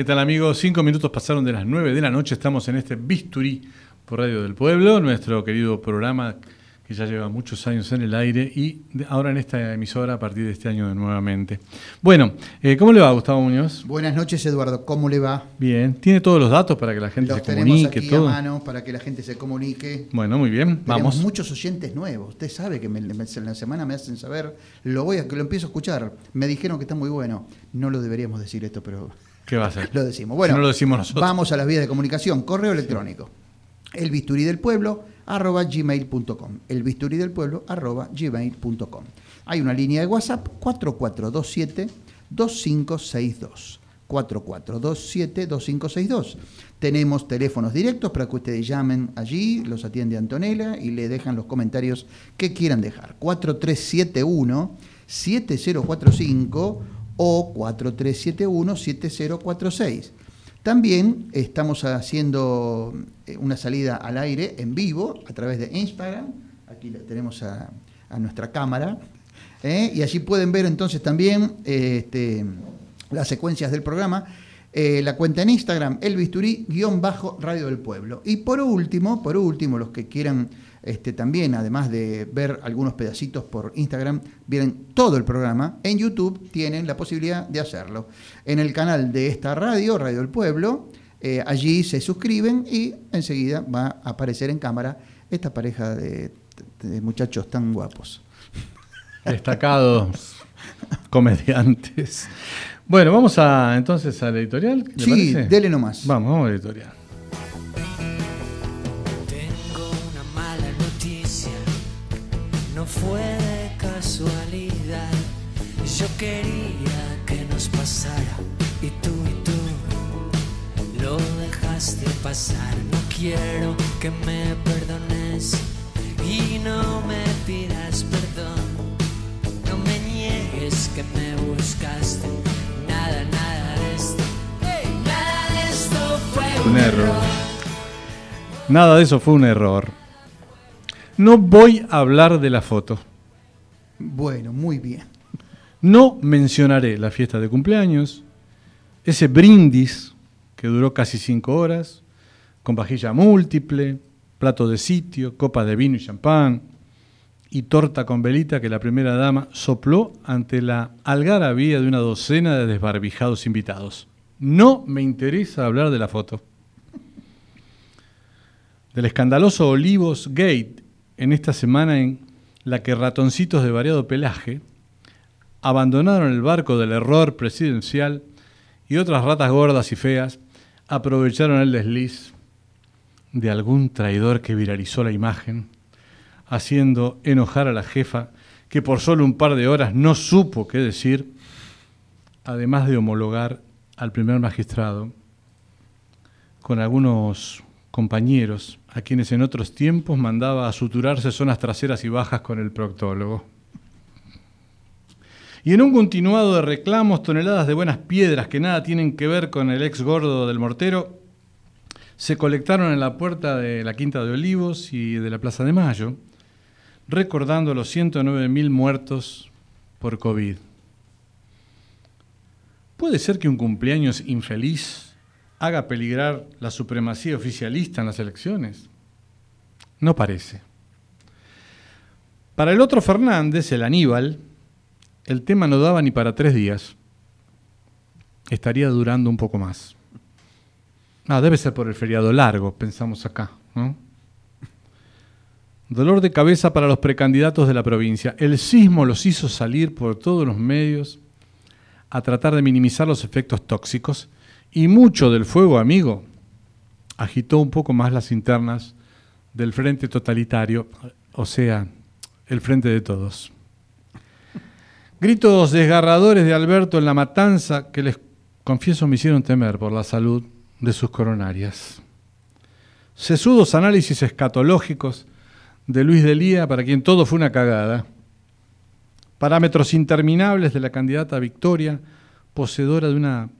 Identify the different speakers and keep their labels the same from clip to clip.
Speaker 1: ¿Qué tal amigos? Cinco minutos pasaron de las nueve de la noche. Estamos en este Bisturí por Radio del Pueblo, nuestro querido programa que ya lleva muchos años en el aire y ahora en esta emisora a partir de este año nuevamente. Bueno, eh, ¿cómo le va Gustavo Muñoz?
Speaker 2: Buenas noches Eduardo, ¿cómo le va?
Speaker 1: Bien, ¿tiene todos los datos para que la gente se comunique?
Speaker 2: Aquí todo? a mano para que la gente se comunique.
Speaker 1: Bueno, muy bien, vamos.
Speaker 2: muchos oyentes nuevos, usted sabe que en la semana me hacen saber, lo voy a, que lo empiezo a escuchar, me dijeron que está muy bueno, no lo deberíamos decir esto, pero...
Speaker 1: ¿Qué va a ser?
Speaker 2: Lo decimos. Bueno,
Speaker 1: no lo decimos nosotros.
Speaker 2: Vamos a las vías de comunicación. Correo electrónico. El bisturí del pueblo arroba gmail.com. El bisturí del pueblo arroba gmail.com. Hay una línea de WhatsApp 4427 2562. 4427 2562. Tenemos teléfonos directos para que ustedes llamen allí, los atiende Antonella y le dejan los comentarios que quieran dejar. 4371 7045 o 4371-7046. También estamos haciendo eh, una salida al aire en vivo a través de Instagram. Aquí tenemos a, nuestra cámara. ¿eh? Y allí pueden ver entonces también este, las secuencias del programa. Eh, la cuenta en Instagram, el bisturí, guion bajo Radio del Pueblo. Y por último, por último, los que quieran este, también, además de ver algunos pedacitos por Instagram, vienen todo el programa. En YouTube tienen la posibilidad de hacerlo. En el canal de esta radio, Radio del Pueblo, eh, allí se suscriben y enseguida va a aparecer en cámara esta pareja de, muchachos tan guapos.
Speaker 1: Destacados comediantes. Bueno, vamos a entonces al editorial.
Speaker 2: sí, dele nomás.
Speaker 1: Vamos, vamos al editorial.
Speaker 3: Yo quería que nos pasara y tú y tú lo dejaste pasar. No quiero que me perdones y no me pidas perdón. No me niegues que me buscaste. Nada, nada de esto. nada de esto fue un error.
Speaker 1: Nada de eso fue un error. No voy a hablar de la foto.
Speaker 2: Bueno, muy bien.
Speaker 1: No mencionaré la fiesta de cumpleaños, ese brindis que duró casi cinco horas, con vajilla múltiple, plato de sitio, copa de vino y champán, y torta con velita que la primera dama sopló ante la algarabía de una docena de desbarbijados invitados. No me interesa hablar de la foto. Del escandaloso Olivos Gate en esta semana en la que ratoncitos de variado pelaje abandonaron el barco del error presidencial y otras ratas gordas y feas aprovecharon el desliz de algún traidor que viralizó la imagen, haciendo enojar a la jefa que por solo un par de horas no supo qué decir, además de homologar al primer magistrado con algunos compañeros a quienes en otros tiempos mandaba a suturarse zonas traseras y bajas con el proctólogo. Y en un continuado de reclamos, toneladas de buenas piedras que nada tienen que ver con el ex gordo del mortero, se colectaron en la puerta de la Quinta de Olivos y de la Plaza de Mayo, recordando los 109.000 muertos por COVID. ¿Puede ser que un cumpleaños infeliz haga peligrar la supremacía oficialista en las elecciones? No parece. Para el otro Fernández, el Aníbal, el tema no daba ni para tres días. Estaría durando un poco más. Ah, debe ser por el feriado largo, pensamos acá, ¿no? Dolor de cabeza para los precandidatos de la provincia. El sismo los hizo salir por todos los medios a tratar de minimizar los efectos tóxicos y mucho del fuego amigo agitó un poco más las internas del frente totalitario, o sea, el frente de todos. Gritos desgarradores de Alberto en la matanza que les confieso me hicieron temer por la salud de sus coronarias. Sesudos análisis escatológicos de Luis Delía, para quien todo fue una cagada. Parámetros interminables de la candidata Victoria, poseedora de una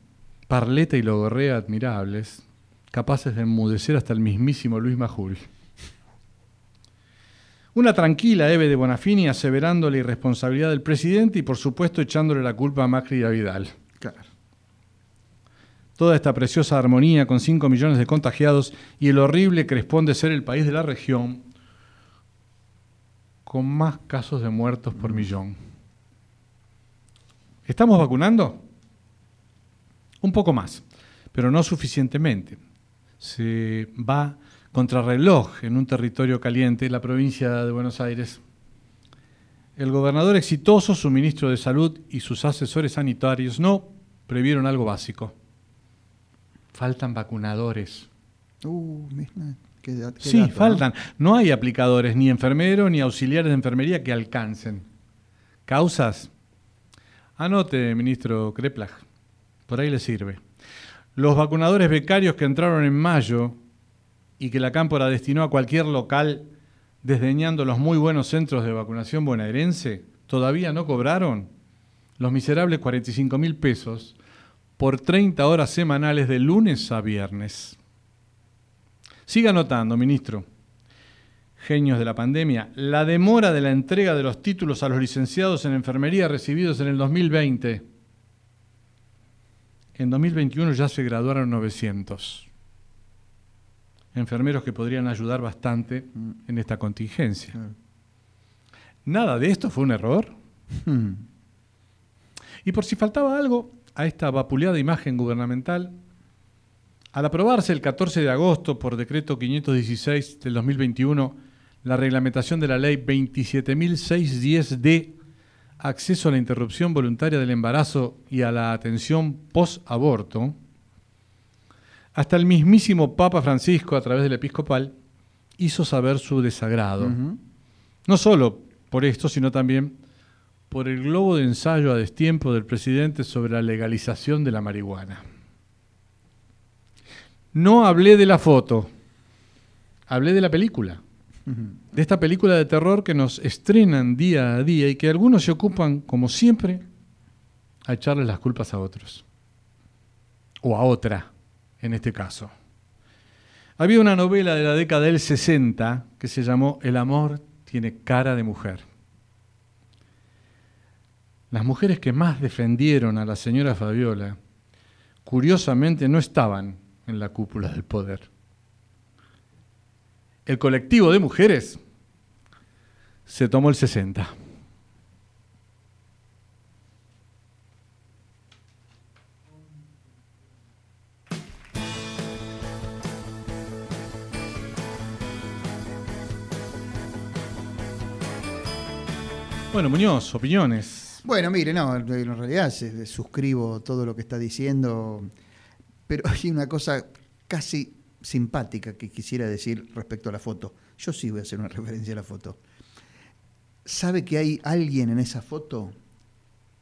Speaker 1: parleta y logorrea admirables, capaces de enmudecer hasta el mismísimo Luis Majul. Una tranquila Eve de Bonafini aseverando la irresponsabilidad del presidente y por supuesto echándole la culpa a Macri y a Vidal.
Speaker 2: Claro.
Speaker 1: Toda esta preciosa armonía con 5 millones de contagiados y el horrible que responde ser el país de la región con más casos de muertos por millón. ¿Estamos vacunando? Un poco más, pero no suficientemente. Se va contrarreloj en un territorio caliente, la provincia de Buenos Aires. El gobernador exitoso, su ministro de Salud y sus asesores sanitarios no previeron algo básico. Faltan vacunadores.
Speaker 2: Uh, qué qué
Speaker 1: Sí,
Speaker 2: dato, ¿no?
Speaker 1: faltan. ¿no? hay aplicadores, ni enfermeros, ni auxiliares de enfermería que alcancen. ¿Causas? Anote, ministro Kreplach. Por ahí le sirve. Los vacunadores becarios que entraron en mayo y que la Cámpora destinó a cualquier local desdeñando los muy buenos centros de vacunación bonaerense, todavía no cobraron los miserables 45 mil pesos por 30 horas semanales de lunes a viernes. Siga anotando, ministro. Genios de la pandemia. La demora de la entrega de los títulos a los licenciados en enfermería recibidos en el 2020. En 2021 ya se graduaron 900. Enfermeros que podrían ayudar bastante en esta contingencia. Nada de esto fue un error.
Speaker 2: Hmm.
Speaker 1: Y por si faltaba algo a esta vapuleada imagen gubernamental, al aprobarse el 14 de agosto por decreto 516 del 2021 la reglamentación de la ley 27.610 acceso a la interrupción voluntaria del embarazo y a la atención post-aborto, hasta el mismísimo Papa Francisco, a través del episcopal, hizo saber su desagrado. No solo por esto, sino también por el globo de ensayo a destiempo del presidente sobre la legalización de la marihuana. No hablé de la foto, hablé de la película, de esta película de terror que nos estrenan día a día y que algunos se ocupan, como siempre, a echarle las culpas a otros. O a otra, en este caso. Había una novela de la década del 60 que se llamó El amor tiene cara de mujer. Las mujeres que más defendieron a la señora Fabiola, curiosamente, no estaban en la cúpula del poder. El colectivo de mujeres se tomó el 60. Bueno, Muñoz, opiniones.
Speaker 2: Bueno, mire, no, en realidad suscribo todo lo que está diciendo, pero hay una cosa casi simpática que quisiera decir respecto a la foto. Yo sí voy a hacer una referencia a la foto. ¿Sabe que hay alguien en esa foto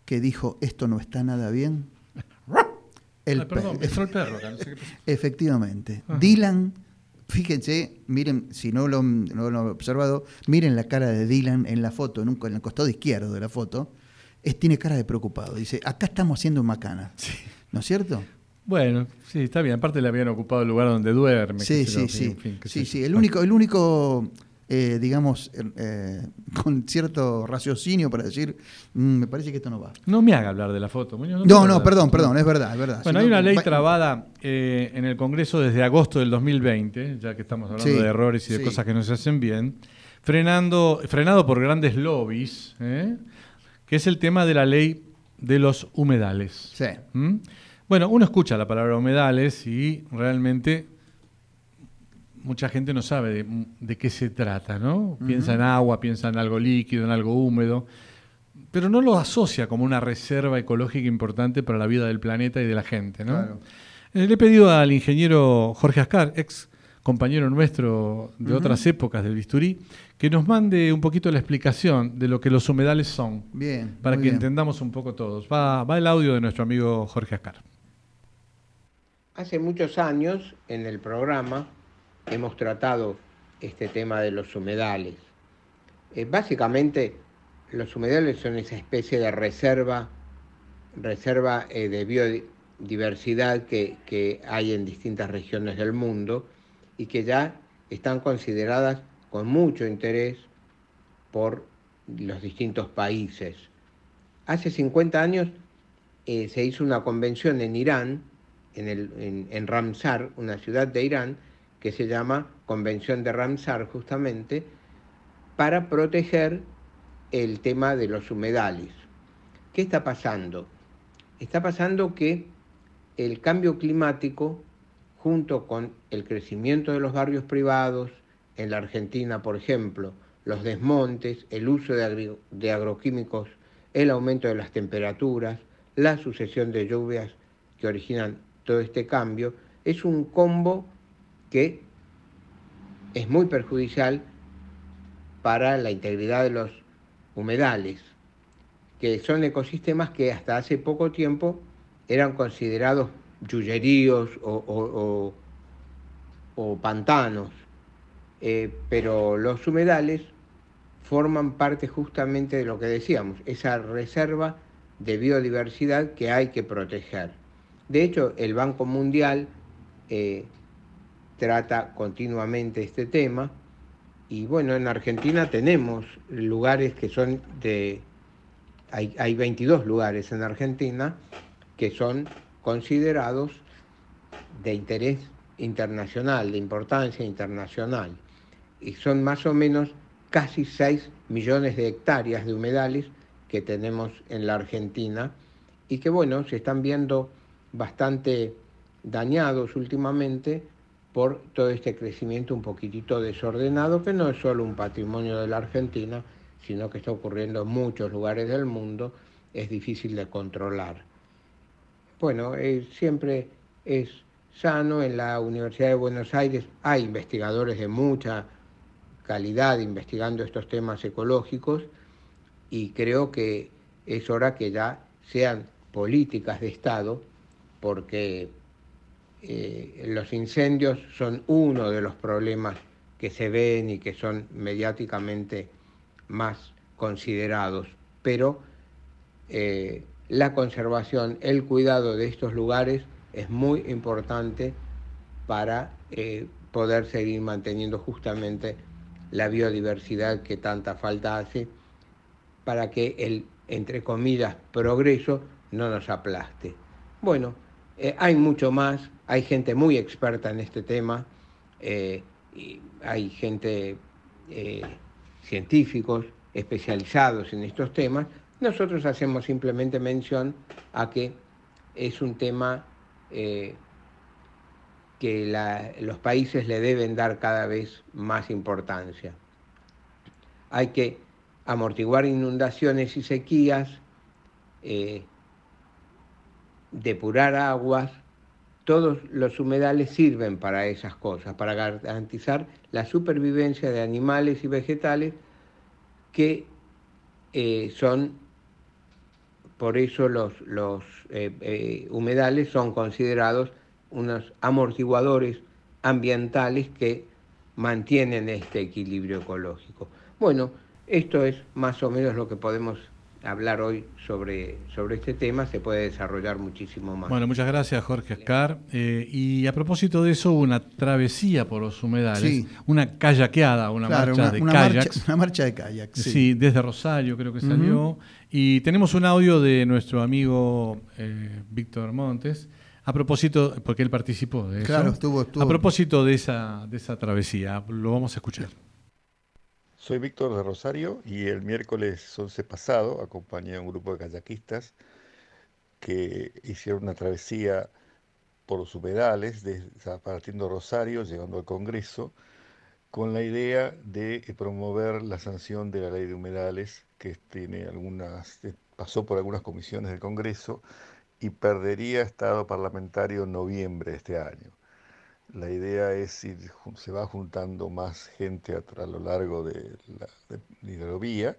Speaker 2: que dijo esto no está nada bien? El
Speaker 1: Ay, perdón,
Speaker 2: pe-
Speaker 1: entró el perro.
Speaker 2: Efectivamente.
Speaker 1: Ajá.
Speaker 2: Dylan, fíjense, miren, si no lo, no lo han observado, miren la cara de Dylan en la foto, en, un- en el costado izquierdo de la foto. Es, tiene cara de preocupado. Dice, acá estamos haciendo macana. ¿No es cierto?
Speaker 1: Bueno, sí, está bien. Aparte le habían ocupado el lugar donde duerme.
Speaker 2: Sí, sí, sí. sí, sí. El único, el único eh, digamos, eh, eh, con cierto raciocinio para decir, "Mm, me parece que esto no va.
Speaker 1: No me haga hablar de la foto. Muñoz,
Speaker 2: No, no, perdón, perdón, es verdad, es verdad.
Speaker 1: Bueno,
Speaker 2: Si
Speaker 1: hay
Speaker 2: no,
Speaker 1: una ley
Speaker 2: va-
Speaker 1: trabada eh, en el Congreso desde agosto del 2020, ya que estamos hablando
Speaker 2: Sí,
Speaker 1: de errores y de
Speaker 2: sí.
Speaker 1: cosas que no se hacen bien, frenando, frenado por grandes lobbies, que es el tema de la ley de los humedales.
Speaker 2: Sí.
Speaker 1: ¿Mm? Bueno, uno escucha la palabra humedales y realmente mucha gente no sabe de, de qué se trata, ¿no? Piensa en agua, piensa en algo líquido, en algo húmedo, pero no lo asocia como una reserva ecológica importante para la vida del planeta y de la gente, ¿no?
Speaker 2: Claro.
Speaker 1: Eh, Le he pedido al ingeniero Jorge Ascar, ex compañero nuestro de otras épocas del bisturí, que nos mande un poquito la explicación de lo que los humedales son,
Speaker 2: Bien.
Speaker 1: para que
Speaker 2: bien.
Speaker 1: entendamos un poco todos. Va, va el audio de nuestro amigo Jorge Ascar.
Speaker 4: Hace muchos años en el programa hemos tratado este tema de los humedales. Eh, básicamente los humedales son esa especie de reserva, reserva eh, de biodiversidad que, hay en distintas regiones del mundo y que ya están consideradas con mucho interés por los distintos países. Hace 50 años eh, se hizo una convención en Irán, en, el, en Ramsar, una ciudad de Irán, que se llama Convención de Ramsar justamente, para proteger el tema de los humedales. ¿Qué está pasando? Está pasando que el cambio climático, junto con el crecimiento de los barrios privados, en la Argentina, por ejemplo, los desmontes, el uso de, de agroquímicos, el aumento de las temperaturas, la sucesión de lluvias que originan todo este cambio, es un combo que es muy perjudicial para la integridad de los humedales, que son ecosistemas que hasta hace poco tiempo eran considerados yuyeríos o, o- pantanos, Eh, pero los humedales forman parte justamente de lo que decíamos, esa reserva de biodiversidad que hay que proteger. De hecho, el Banco Mundial eh, trata continuamente este tema y bueno, en Argentina tenemos lugares que son de, hay, hay 22 lugares en Argentina que son considerados de interés internacional, de importancia internacional. Y son más o menos casi 6 millones de hectáreas de humedales que tenemos en la Argentina y que bueno, se están viendo bastante dañados últimamente por todo este crecimiento un poquitito desordenado, que no es solo un patrimonio de la Argentina, sino que está ocurriendo en muchos lugares del mundo, es difícil de controlar. Bueno, eh, siempre es sano, en la Universidad de Buenos Aires hay investigadores de mucha calidad investigando estos temas ecológicos y creo que es hora que ya sean políticas de Estado porque eh, los incendios son uno de los problemas que se ven y que son mediáticamente más considerados, pero eh, la conservación, el cuidado de estos lugares es muy importante para eh, poder seguir manteniendo justamente la biodiversidad que tanta falta hace para que el, entre comillas, progreso no nos aplaste. Bueno, eh, hay mucho más, hay gente muy experta en este tema, eh, hay gente, eh, científicos especializados en estos temas. Nosotros hacemos simplemente mención a que es un tema que los países le deben dar cada vez más importancia. Hay que amortiguar inundaciones y sequías, depurar aguas, todos los humedales sirven para esas cosas, para garantizar la supervivencia de animales y vegetales que eh, son, por eso los, los eh, eh, humedales son considerados unos amortiguadores ambientales que mantienen este equilibrio ecológico. Bueno, esto es más o menos lo que podemos hablar hoy sobre, sobre este tema, se puede desarrollar muchísimo más.
Speaker 1: Bueno, muchas gracias Jorge Ascar. Eh, y a propósito de eso, hubo una travesía por los humedales,
Speaker 2: Sí.
Speaker 1: una kayakeada, una
Speaker 2: Claro,
Speaker 1: marcha
Speaker 2: una,
Speaker 1: de
Speaker 2: una
Speaker 1: kayaks.
Speaker 2: marcha, una marcha de kayak.
Speaker 1: Sí.
Speaker 2: Sí.
Speaker 1: desde Rosario creo que salió. Y tenemos un audio de nuestro amigo eh, Víctor Montes, a propósito, porque él participó de eso.
Speaker 2: Claro, estuvo- estuvo.
Speaker 1: A propósito de esa, de esa travesía, lo vamos a escuchar.
Speaker 5: Soy Víctor de Rosario y el miércoles 11 pasado acompañé a un grupo de kayakistas que hicieron una travesía por los humedales, partiendo Rosario, llegando al Congreso, con la idea de promover la sanción de la ley de humedales, que tiene algunas, eh, pasó por algunas comisiones del Congreso y perdería estado parlamentario en noviembre de este año. La idea es ir, se va juntando más gente a, lo largo de la hidrovía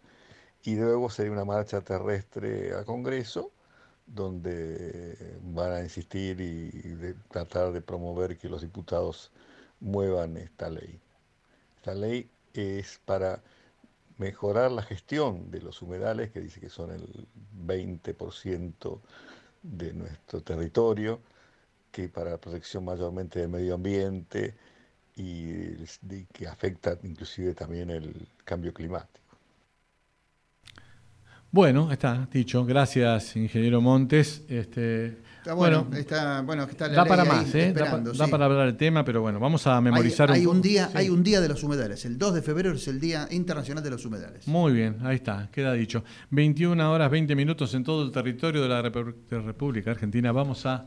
Speaker 5: y luego sería una marcha terrestre a Congreso donde van a insistir y, tratar de promover que los diputados muevan esta ley. Esta ley es para mejorar la gestión de los humedales, que dice que son el 20% de nuestro territorio, que para la protección mayormente del medio ambiente y, que afecta inclusive también el cambio climático.
Speaker 1: Bueno, está dicho. Gracias, ingeniero Montes. Este,
Speaker 2: está bueno, está, bueno, está
Speaker 1: la da para más, ¿eh? da, para hablar el tema, pero bueno, vamos a memorizar
Speaker 2: hay, un, día, Hay un día de los humedales. El 2 de febrero es el Día Internacional de los Humedales.
Speaker 1: Muy bien, ahí está, queda dicho. 21 horas 20 minutos en todo el territorio de la República Argentina. Vamos a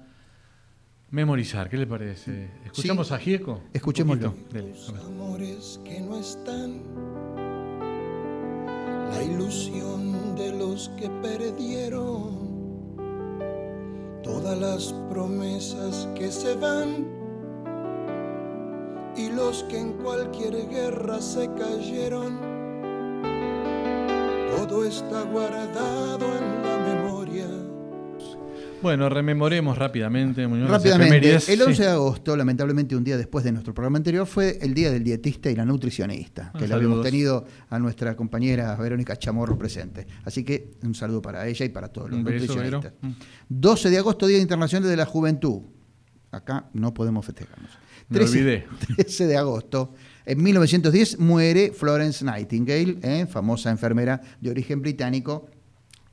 Speaker 1: memorizar. ¿Qué le parece? ¿Escuchamos a Gieco?
Speaker 2: Escuchémoslo.
Speaker 6: amores que no están, la ilusión de los que perdieron, todas las promesas que se van y los que en cualquier guerra se cayeron. Todo está guardado en la memoria
Speaker 1: bueno, rememoremos rápidamente.
Speaker 2: rápidamente, el 11 de agosto, lamentablemente un día después de nuestro programa anterior, fue el Día del Dietista y la Nutricionista, que le habíamos tenido a nuestra compañera Verónica Chamorro presente. Así que un saludo para ella y para todos los nutricionistas. 12 de agosto, Día Internacional de la Juventud. Acá no podemos festejarnos. 13, 13 de agosto. En 1910 muere Florence Nightingale, ¿eh? famosa enfermera de origen británico,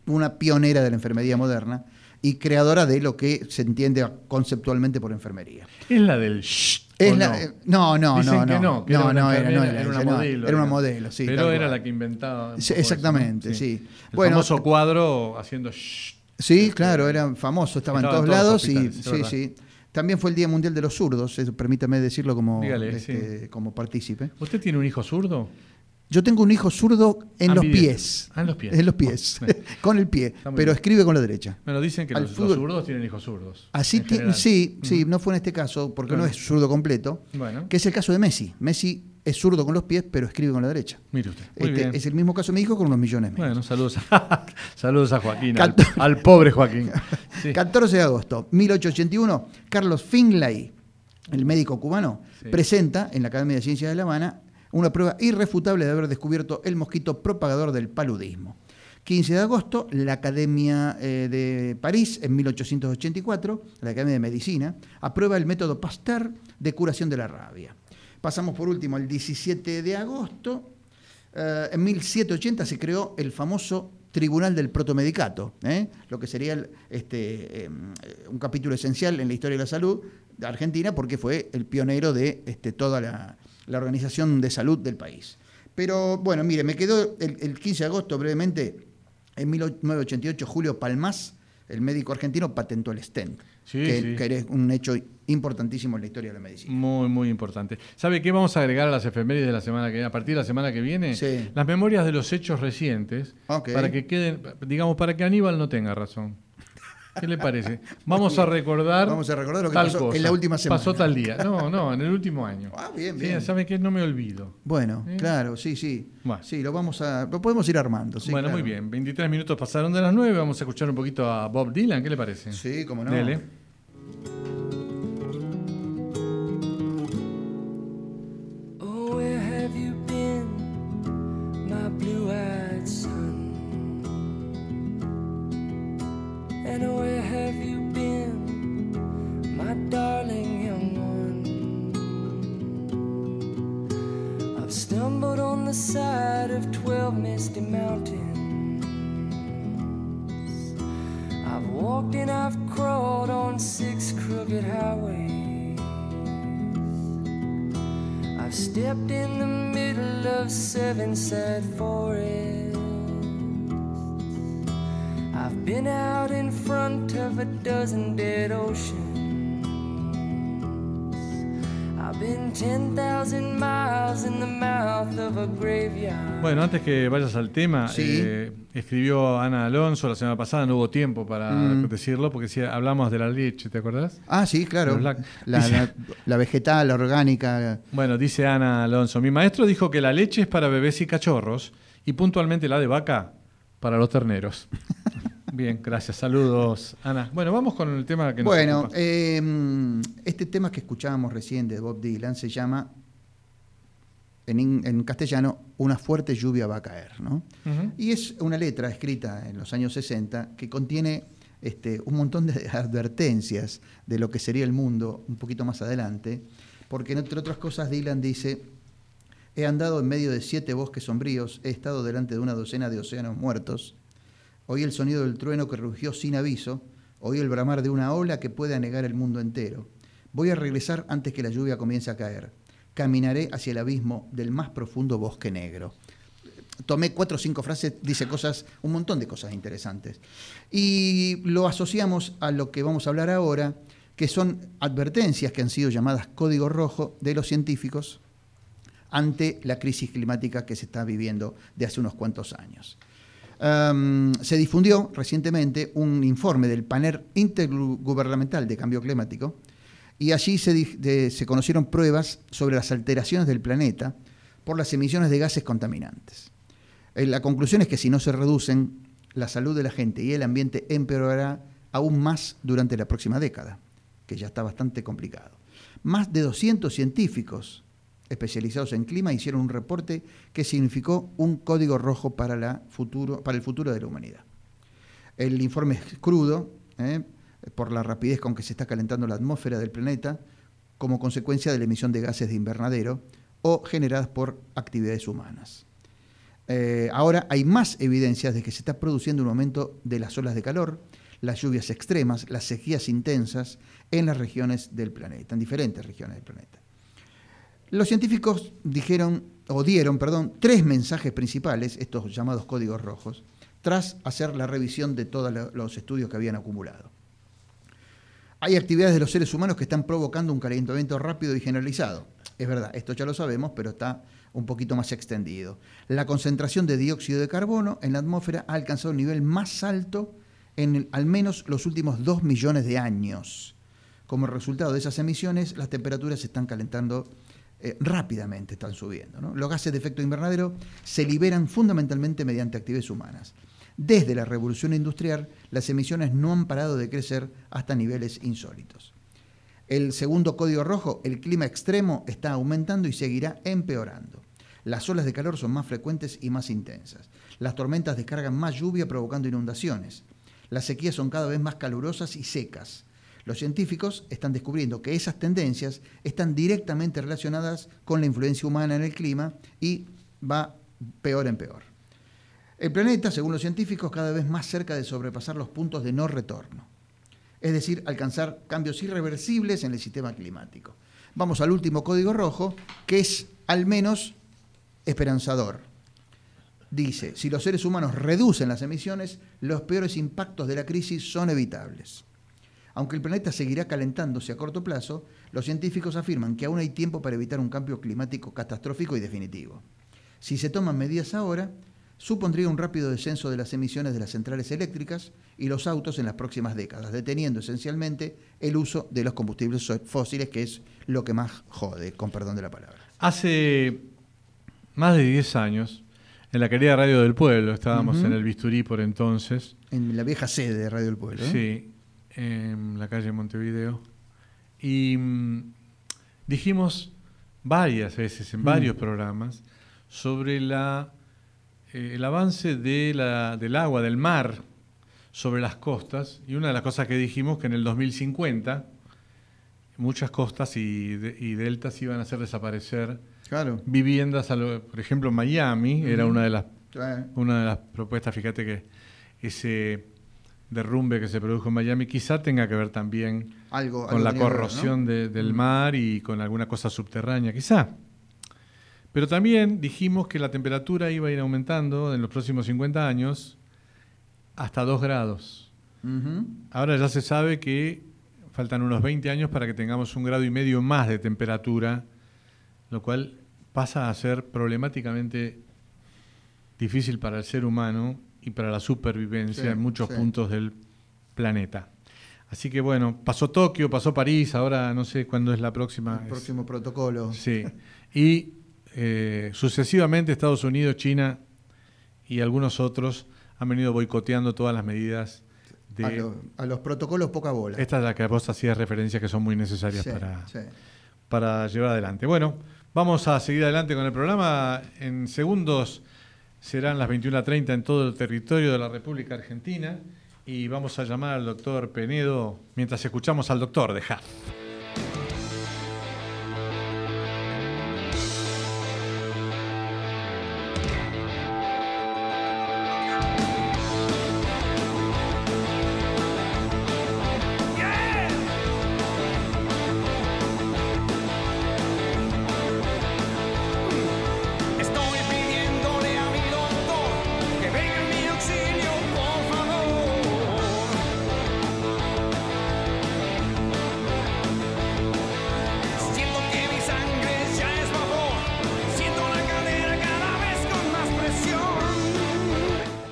Speaker 2: una pionera de la enfermería moderna y creadora de lo que se entiende conceptualmente por enfermería.
Speaker 1: ¿Es la del shh?
Speaker 2: no? no, no,
Speaker 1: no,
Speaker 2: no,
Speaker 1: no, no,
Speaker 2: no,
Speaker 1: era, era, una modelo.
Speaker 2: Era una modelo, sí.
Speaker 1: Pero era la que inventaba.
Speaker 2: exactamente, sí.
Speaker 1: El famoso cuadro haciendo shh.
Speaker 2: Sí, este, claro, era famoso, estaba, en todos, lados y sí, sí. También fue el Día Mundial de los Zurdos, permítame decirlo como, este, como partícipe.
Speaker 1: ¿Usted tiene un hijo zurdo?
Speaker 2: Yo tengo un hijo zurdo en los pies.
Speaker 1: Ah, en los pies.
Speaker 2: En los pies. con el pie. Pero escribe con la derecha.
Speaker 1: Bueno, dicen que los, zurdos tienen hijos zurdos.
Speaker 2: Así sí, sí, no fue en este caso, porque no, es zurdo completo. Bueno. Que es el caso de Messi. Messi es zurdo con los pies, pero escribe con la derecha.
Speaker 1: Mire usted.
Speaker 2: Este, es el mismo caso de mi hijo con unos millones
Speaker 1: menos. Bueno, saludos a, saludos a Joaquín, al, pobre Joaquín.
Speaker 2: 14 de agosto, 1881, Carlos Finlay, el médico cubano, presenta en la Academia de Ciencias de La Habana una prueba irrefutable de haber descubierto el mosquito propagador del paludismo. 15 de agosto, la Academia eh, de París, en 1884, la Academia de Medicina, aprueba el método Pasteur de curación de la rabia. Pasamos por último al 17 de agosto. Eh, en 1780 se creó el famoso Tribunal del Protomedicato, ¿eh? lo que sería este, em, un capítulo esencial en la historia de la salud de Argentina, porque fue el pionero de este, toda la, la Organización de Salud del país. Pero bueno, mire, me quedó el, 15 de agosto brevemente, en 1988, Julio Palmás, el médico argentino, patentó el stent, que, es un hecho importantísimo en la historia de la medicina.
Speaker 1: Muy, muy importante. ¿Sabe qué vamos a agregar a las efemérides de la semana que viene? A partir de la semana que viene, las memorias de los hechos recientes, para que queden, digamos, para que Aníbal no tenga razón. ¿Qué le parece? Vamos a recordar.
Speaker 2: Vamos a recordar lo que pasó en la última semana.
Speaker 1: Pasó tal día. No, no, en el último año.
Speaker 2: Ah, bien, bien.
Speaker 1: ¿Saben qué? No me olvido.
Speaker 2: Bueno, claro, sí, sí. Sí, lo vamos a. Lo podemos ir armando.
Speaker 1: bueno, muy bien. 23 minutos pasaron de las 9. Vamos a escuchar un poquito a Bob Dylan. ¿Qué le parece?
Speaker 2: Sí, como no.
Speaker 1: Dele. Antes que vayas al tema,
Speaker 2: Sí.
Speaker 1: eh, escribió Ana Alonso la semana pasada, no hubo tiempo para
Speaker 2: Mm.
Speaker 1: decirlo, porque sí, hablamos de la leche, ¿te acordás?
Speaker 2: Ah, sí, claro. La, vegetal, la orgánica.
Speaker 1: Bueno, dice Ana Alonso, mi maestro dijo que la leche es para bebés y cachorros y puntualmente la de vaca para los terneros. Bien, gracias. Saludos, Ana. Bueno, vamos con el tema que nos
Speaker 2: Bueno, eh, este tema que escuchábamos recién de Bob Dylan se llama, en, castellano, Una fuerte lluvia va a caer. ¿no? Y es una letra escrita en los años 60 que contiene este, un montón de advertencias de lo que sería el mundo un poquito más adelante, porque entre otras cosas Dylan dice, he andado en medio de siete bosques sombríos, he estado delante de una docena de océanos muertos, oí el sonido del trueno que rugió sin aviso, oí el bramar de una ola que puede anegar el mundo entero. Voy a regresar antes que la lluvia comience a caer. Caminaré hacia el abismo del más profundo bosque negro tomé cuatro o cinco frases, dice cosas, un montón de cosas interesantes. Y lo asociamos a lo que vamos a hablar ahora, que son advertencias que han sido llamadas código rojo de los científicos ante la crisis climática que se está viviendo de hace unos cuantos años. Se difundió recientemente un informe del panel intergubernamental de cambio climático y allí se, se conocieron pruebas sobre las alteraciones del planeta por las emisiones de gases contaminantes. Eh, La conclusión es que si no se reducen, la salud de la gente y el ambiente empeorará aún más durante la próxima década, que ya está bastante complicado. Más de 200 científicos especializados en clima hicieron un reporte que significó un código rojo para, la futuro, para el futuro de la humanidad. El informe es crudo, ¿eh? Por la rapidez con que se está calentando la atmósfera del planeta, como consecuencia de la emisión de gases de invernadero o generadas por actividades humanas. Eh, ahora hay más evidencias de que se está produciendo un aumento de las olas de calor, las lluvias extremas, las sequías intensas en las regiones del planeta, en diferentes regiones del planeta. Los científicos dijeron, o dieron, perdón, tres mensajes principales, estos llamados códigos rojos, tras hacer la revisión de todos lo- los estudios que habían acumulado. Hay actividades de los seres humanos que están provocando un calentamiento rápido y generalizado. Es verdad, esto ya lo sabemos, pero está un poquito más extendido. La concentración de dióxido de carbono en la atmósfera ha alcanzado un nivel más alto en al menos los últimos dos millones de años. Como resultado de esas emisiones, las temperaturas se están calentando eh, rápidamente, están subiendo. Los gases de efecto invernadero se liberan fundamentalmente mediante actividades humanas. Desde la revolución industrial, las emisiones no han parado de crecer hasta niveles insólitos. El segundo código rojo, el clima extremo, está aumentando y seguirá empeorando. Las olas de calor son más frecuentes y más intensas. Las tormentas descargan más lluvia provocando inundaciones. Las sequías son cada vez más calurosas y secas. Los científicos están descubriendo que esas tendencias están directamente relacionadas con la influencia humana en el clima y va peor en peor. El planeta, según los científicos, cada vez más cerca de sobrepasar los puntos de no retorno es decir, alcanzar cambios irreversibles en el sistema climático. Vamos al último código rojo, que es al menos esperanzador. Dice, si los seres humanos reducen las emisiones, los peores impactos de la crisis son evitables. Aunque el planeta seguirá calentándose a corto plazo, los científicos afirman que aún hay tiempo para evitar un cambio climático catastrófico y definitivo. Si se toman medidas ahora, supondría un rápido descenso de las emisiones de las centrales eléctricas y los autos en las próximas décadas, deteniendo esencialmente el uso de los combustibles fósiles, que es lo que más jode, con perdón de la palabra.
Speaker 1: Hace más de 10 años, en la querida Radio del Pueblo, estábamos en el Bisturí por entonces,
Speaker 2: En la vieja sede de Radio del Pueblo. ¿eh?
Speaker 1: sí, en la calle Montevideo, y mm, dijimos varias veces en varios programas sobre la, eh, el avance de la- del agua, del mar, sobre las costas, y una de las cosas que dijimos que en el 2050 muchas costas y, de- y deltas iban a hacer desaparecer
Speaker 2: Claro.
Speaker 1: viviendas, a lo- por ejemplo, Miami era una de las
Speaker 2: Eh,
Speaker 1: una de las propuestas, fíjate que ese derrumbe que se produjo en Miami quizá tenga que ver también
Speaker 2: Algo,
Speaker 1: con
Speaker 2: algo
Speaker 1: la corrosión de- del mar y con alguna cosa subterránea, quizá. Pero también dijimos que la temperatura iba a ir aumentando en los próximos 50 años hasta 2 grados. Ahora ya se sabe que faltan unos 20 años para que tengamos un grado y medio más de temperatura, lo cual pasa a ser problemáticamente difícil para el ser humano y para la supervivencia
Speaker 2: Sí,
Speaker 1: en muchos
Speaker 2: sí.
Speaker 1: puntos del planeta. Así que bueno, pasó Tokio, pasó París, ahora no sé cuándo es la próxima.
Speaker 2: El
Speaker 1: Es-
Speaker 2: próximo protocolo.
Speaker 1: Sí. Y eh, sucesivamente Estados Unidos, China y algunos otros han venido boicoteando todas las medidas de...
Speaker 2: A, lo- a los protocolos poca bola.
Speaker 1: Esta es la que vos hacías referencia que son muy necesarias
Speaker 2: Sí,
Speaker 1: para,
Speaker 2: sí.
Speaker 1: para llevar adelante. Bueno, vamos a seguir adelante con el programa. En segundos serán las 21.30 en todo el territorio de la República Argentina y vamos a llamar al doctor Penedo mientras escuchamos al doctor de.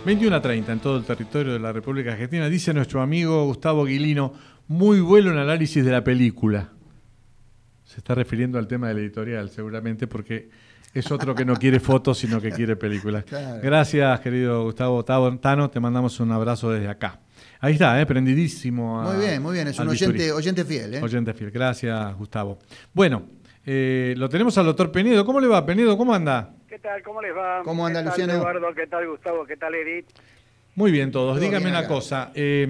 Speaker 1: 21 a 30 en todo el territorio de la República Argentina. Dice nuestro amigo Gustavo Guilino, muy bueno el análisis de la película. Se está refiriendo al tema del editorial, seguramente, porque es otro que no quiere fotos, sino que quiere películas.
Speaker 2: Claro.
Speaker 1: Gracias, querido Gustavo Tavo- Tano, te mandamos un abrazo desde acá. Ahí está, ¿eh? prendidísimo. a-
Speaker 2: Muy bien, muy bien. Es un oyente fiel. ¿eh?
Speaker 1: Oyente fiel. Gracias, Gustavo. Bueno, eh, lo tenemos al doctor Penedo. ¿Cómo le va, Penedo? ¿Cómo anda?
Speaker 7: ¿Qué tal? ¿Cómo les va?
Speaker 2: ¿Cómo anda,
Speaker 7: ¿Qué tal,
Speaker 2: Luciano?
Speaker 7: Eduardo, ¿qué tal, Gustavo? ¿Qué tal, Edith?
Speaker 1: Muy bien todos.
Speaker 2: Todo
Speaker 1: Dígame
Speaker 2: bien
Speaker 1: una cosa. eh,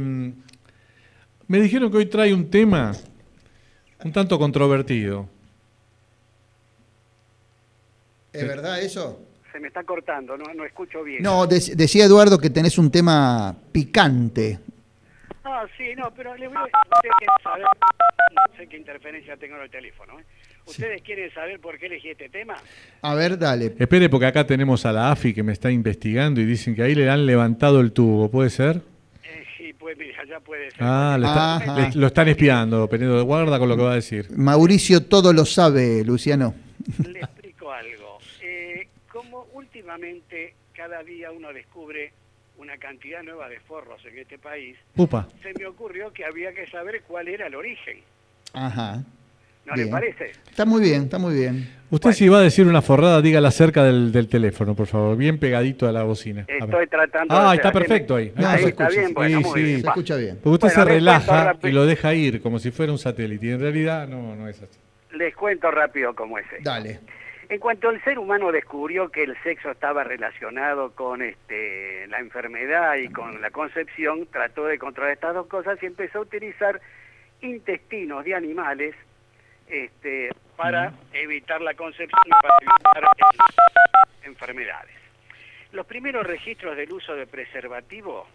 Speaker 1: me dijeron que hoy trae un tema un tanto controvertido.
Speaker 2: ¿Es verdad eso?
Speaker 7: Se me está cortando, no, no escucho bien.
Speaker 2: No, dec- decía Eduardo que tenés un tema picante.
Speaker 7: Ah, sí, no, pero le voy a... Quieren saber... No sé qué interferencia tengo en el teléfono. ¿eh? ¿Ustedes quieren saber por qué elegí este tema?
Speaker 2: A ver, dale.
Speaker 1: Espere, porque acá tenemos a la AFI que me está investigando y dicen que ahí le han levantado el tubo. ¿Puede ser?
Speaker 7: Eh, sí, pues mira, ya puede ser.
Speaker 1: Ah, le está- le- lo están espiando, Penedo. Guarda con lo que va a decir.
Speaker 2: Mauricio todo lo sabe, Luciano.
Speaker 7: Le explico algo. Eh, como últimamente cada día uno descubre una cantidad nueva de forros en este país,
Speaker 1: Upa.
Speaker 7: se me ocurrió que había que saber cuál era el origen.
Speaker 2: Ajá.
Speaker 7: ¿No
Speaker 2: Bien.
Speaker 7: le parece?
Speaker 2: Está muy bien, está muy bien.
Speaker 1: Usted si va a decir una forrada, dígala cerca del, del teléfono, por favor. Bien pegadito a la bocina. A.
Speaker 7: Estoy tratando de
Speaker 1: Ah,
Speaker 7: hacer-
Speaker 1: está perfecto ahí.
Speaker 2: Se
Speaker 7: está
Speaker 2: escucha,
Speaker 7: bien,
Speaker 2: sí.
Speaker 7: bueno,
Speaker 1: Sí,
Speaker 7: muy
Speaker 1: sí.
Speaker 7: bien.
Speaker 2: Se escucha bien.
Speaker 1: Porque usted
Speaker 7: Bueno,
Speaker 1: se relaja y lo deja ir como si fuera un satélite. Y en realidad no, no es así.
Speaker 7: Les cuento rápido cómo es esto.
Speaker 2: Dale.
Speaker 7: En cuanto el ser humano descubrió que el sexo estaba relacionado con este, la enfermedad y con la concepción, trató de controlar estas dos cosas y empezó a utilizar intestinos de animales este, para evitar la concepción y para evitar enfermedades. Los primeros registros del uso de preservativo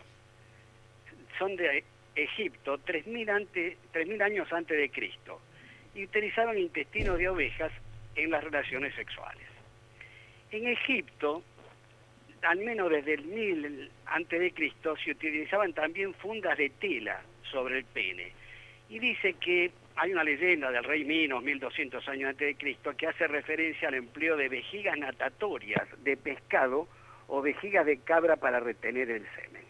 Speaker 7: son de Egipto, 3.000 ante- 3.000 años antes de Cristo, y utilizaban intestinos de ovejas en las relaciones sexuales. En Egipto, al menos desde el 1000 antes de Cristo, se utilizaban también fundas de tela sobre el pene. Y dice que hay una leyenda del rey Minos, 1200 años antes de Cristo, que hace referencia al empleo de vejigas natatorias de pescado o vejigas de cabra para retener el semen.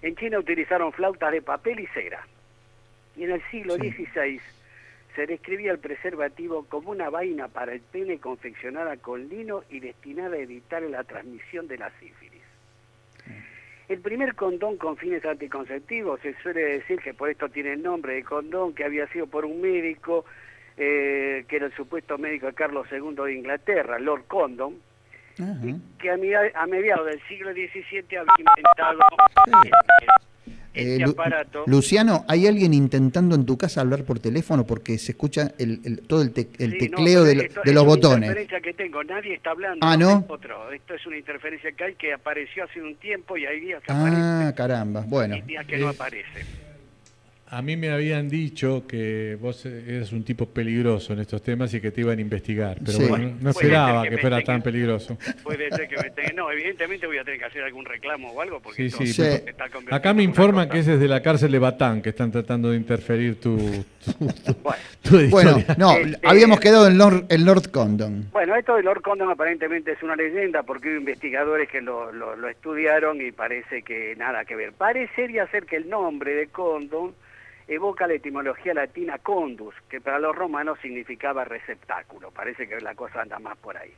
Speaker 7: En China utilizaron flautas de papel y cera. Y en el siglo XVI se describía el preservativo como una vaina para el pene confeccionada con lino y destinada a evitar la transmisión de la sífilis. El primer condón con fines anticonceptivos, se suele decir que por esto tiene el nombre de condón, que había sido por un médico, eh, que era el supuesto médico de Carlos II de Inglaterra, Lord Condon, que a, medi- a mediados del siglo XVII había inventado
Speaker 2: Eh,
Speaker 7: este
Speaker 2: Lu-
Speaker 7: aparato.
Speaker 2: Luciano, ¿hay alguien intentando en tu casa hablar por teléfono? Porque se escucha el, el- todo el, te- el
Speaker 7: Sí, no,
Speaker 2: tecleo
Speaker 7: pero
Speaker 2: de, lo-
Speaker 7: esto
Speaker 2: de
Speaker 7: es
Speaker 2: los
Speaker 7: una
Speaker 2: botones.
Speaker 7: interferencia que tengo, nadie está hablando.
Speaker 2: Ah, ¿no?
Speaker 7: Otro. Esto es una interferencia que hay que apareció hace un tiempo y hay días que
Speaker 2: Ah, caramba. Bueno,
Speaker 7: aparece y días que no aparece.
Speaker 1: A mí me habían dicho que vos eres un tipo peligroso en estos temas y que te iban a investigar, pero
Speaker 2: Sí.
Speaker 1: bueno, no esperaba
Speaker 7: que
Speaker 1: fuera
Speaker 7: tenga-
Speaker 1: tan peligroso.
Speaker 7: Puede ser que me tenga... No, evidentemente voy a tener que hacer algún reclamo o algo porque
Speaker 1: Sí, sí,
Speaker 7: está
Speaker 1: Acá me
Speaker 7: en
Speaker 1: informan que es desde la cárcel de Batán que están tratando de interferir tu, tu, tu-
Speaker 7: Bueno.
Speaker 1: tu editorial.
Speaker 2: Bueno, no,
Speaker 7: Este-
Speaker 2: habíamos quedado en Lord, el Lord Condon.
Speaker 7: Bueno, esto de Lord Condon aparentemente es una leyenda porque hubo investigadores que lo, lo- lo estudiaron y parece que nada que ver. Parecería ser que el nombre de Condon evoca la etimología latina condus, que para los romanos significaba receptáculo. Parece que la cosa anda más por ahí.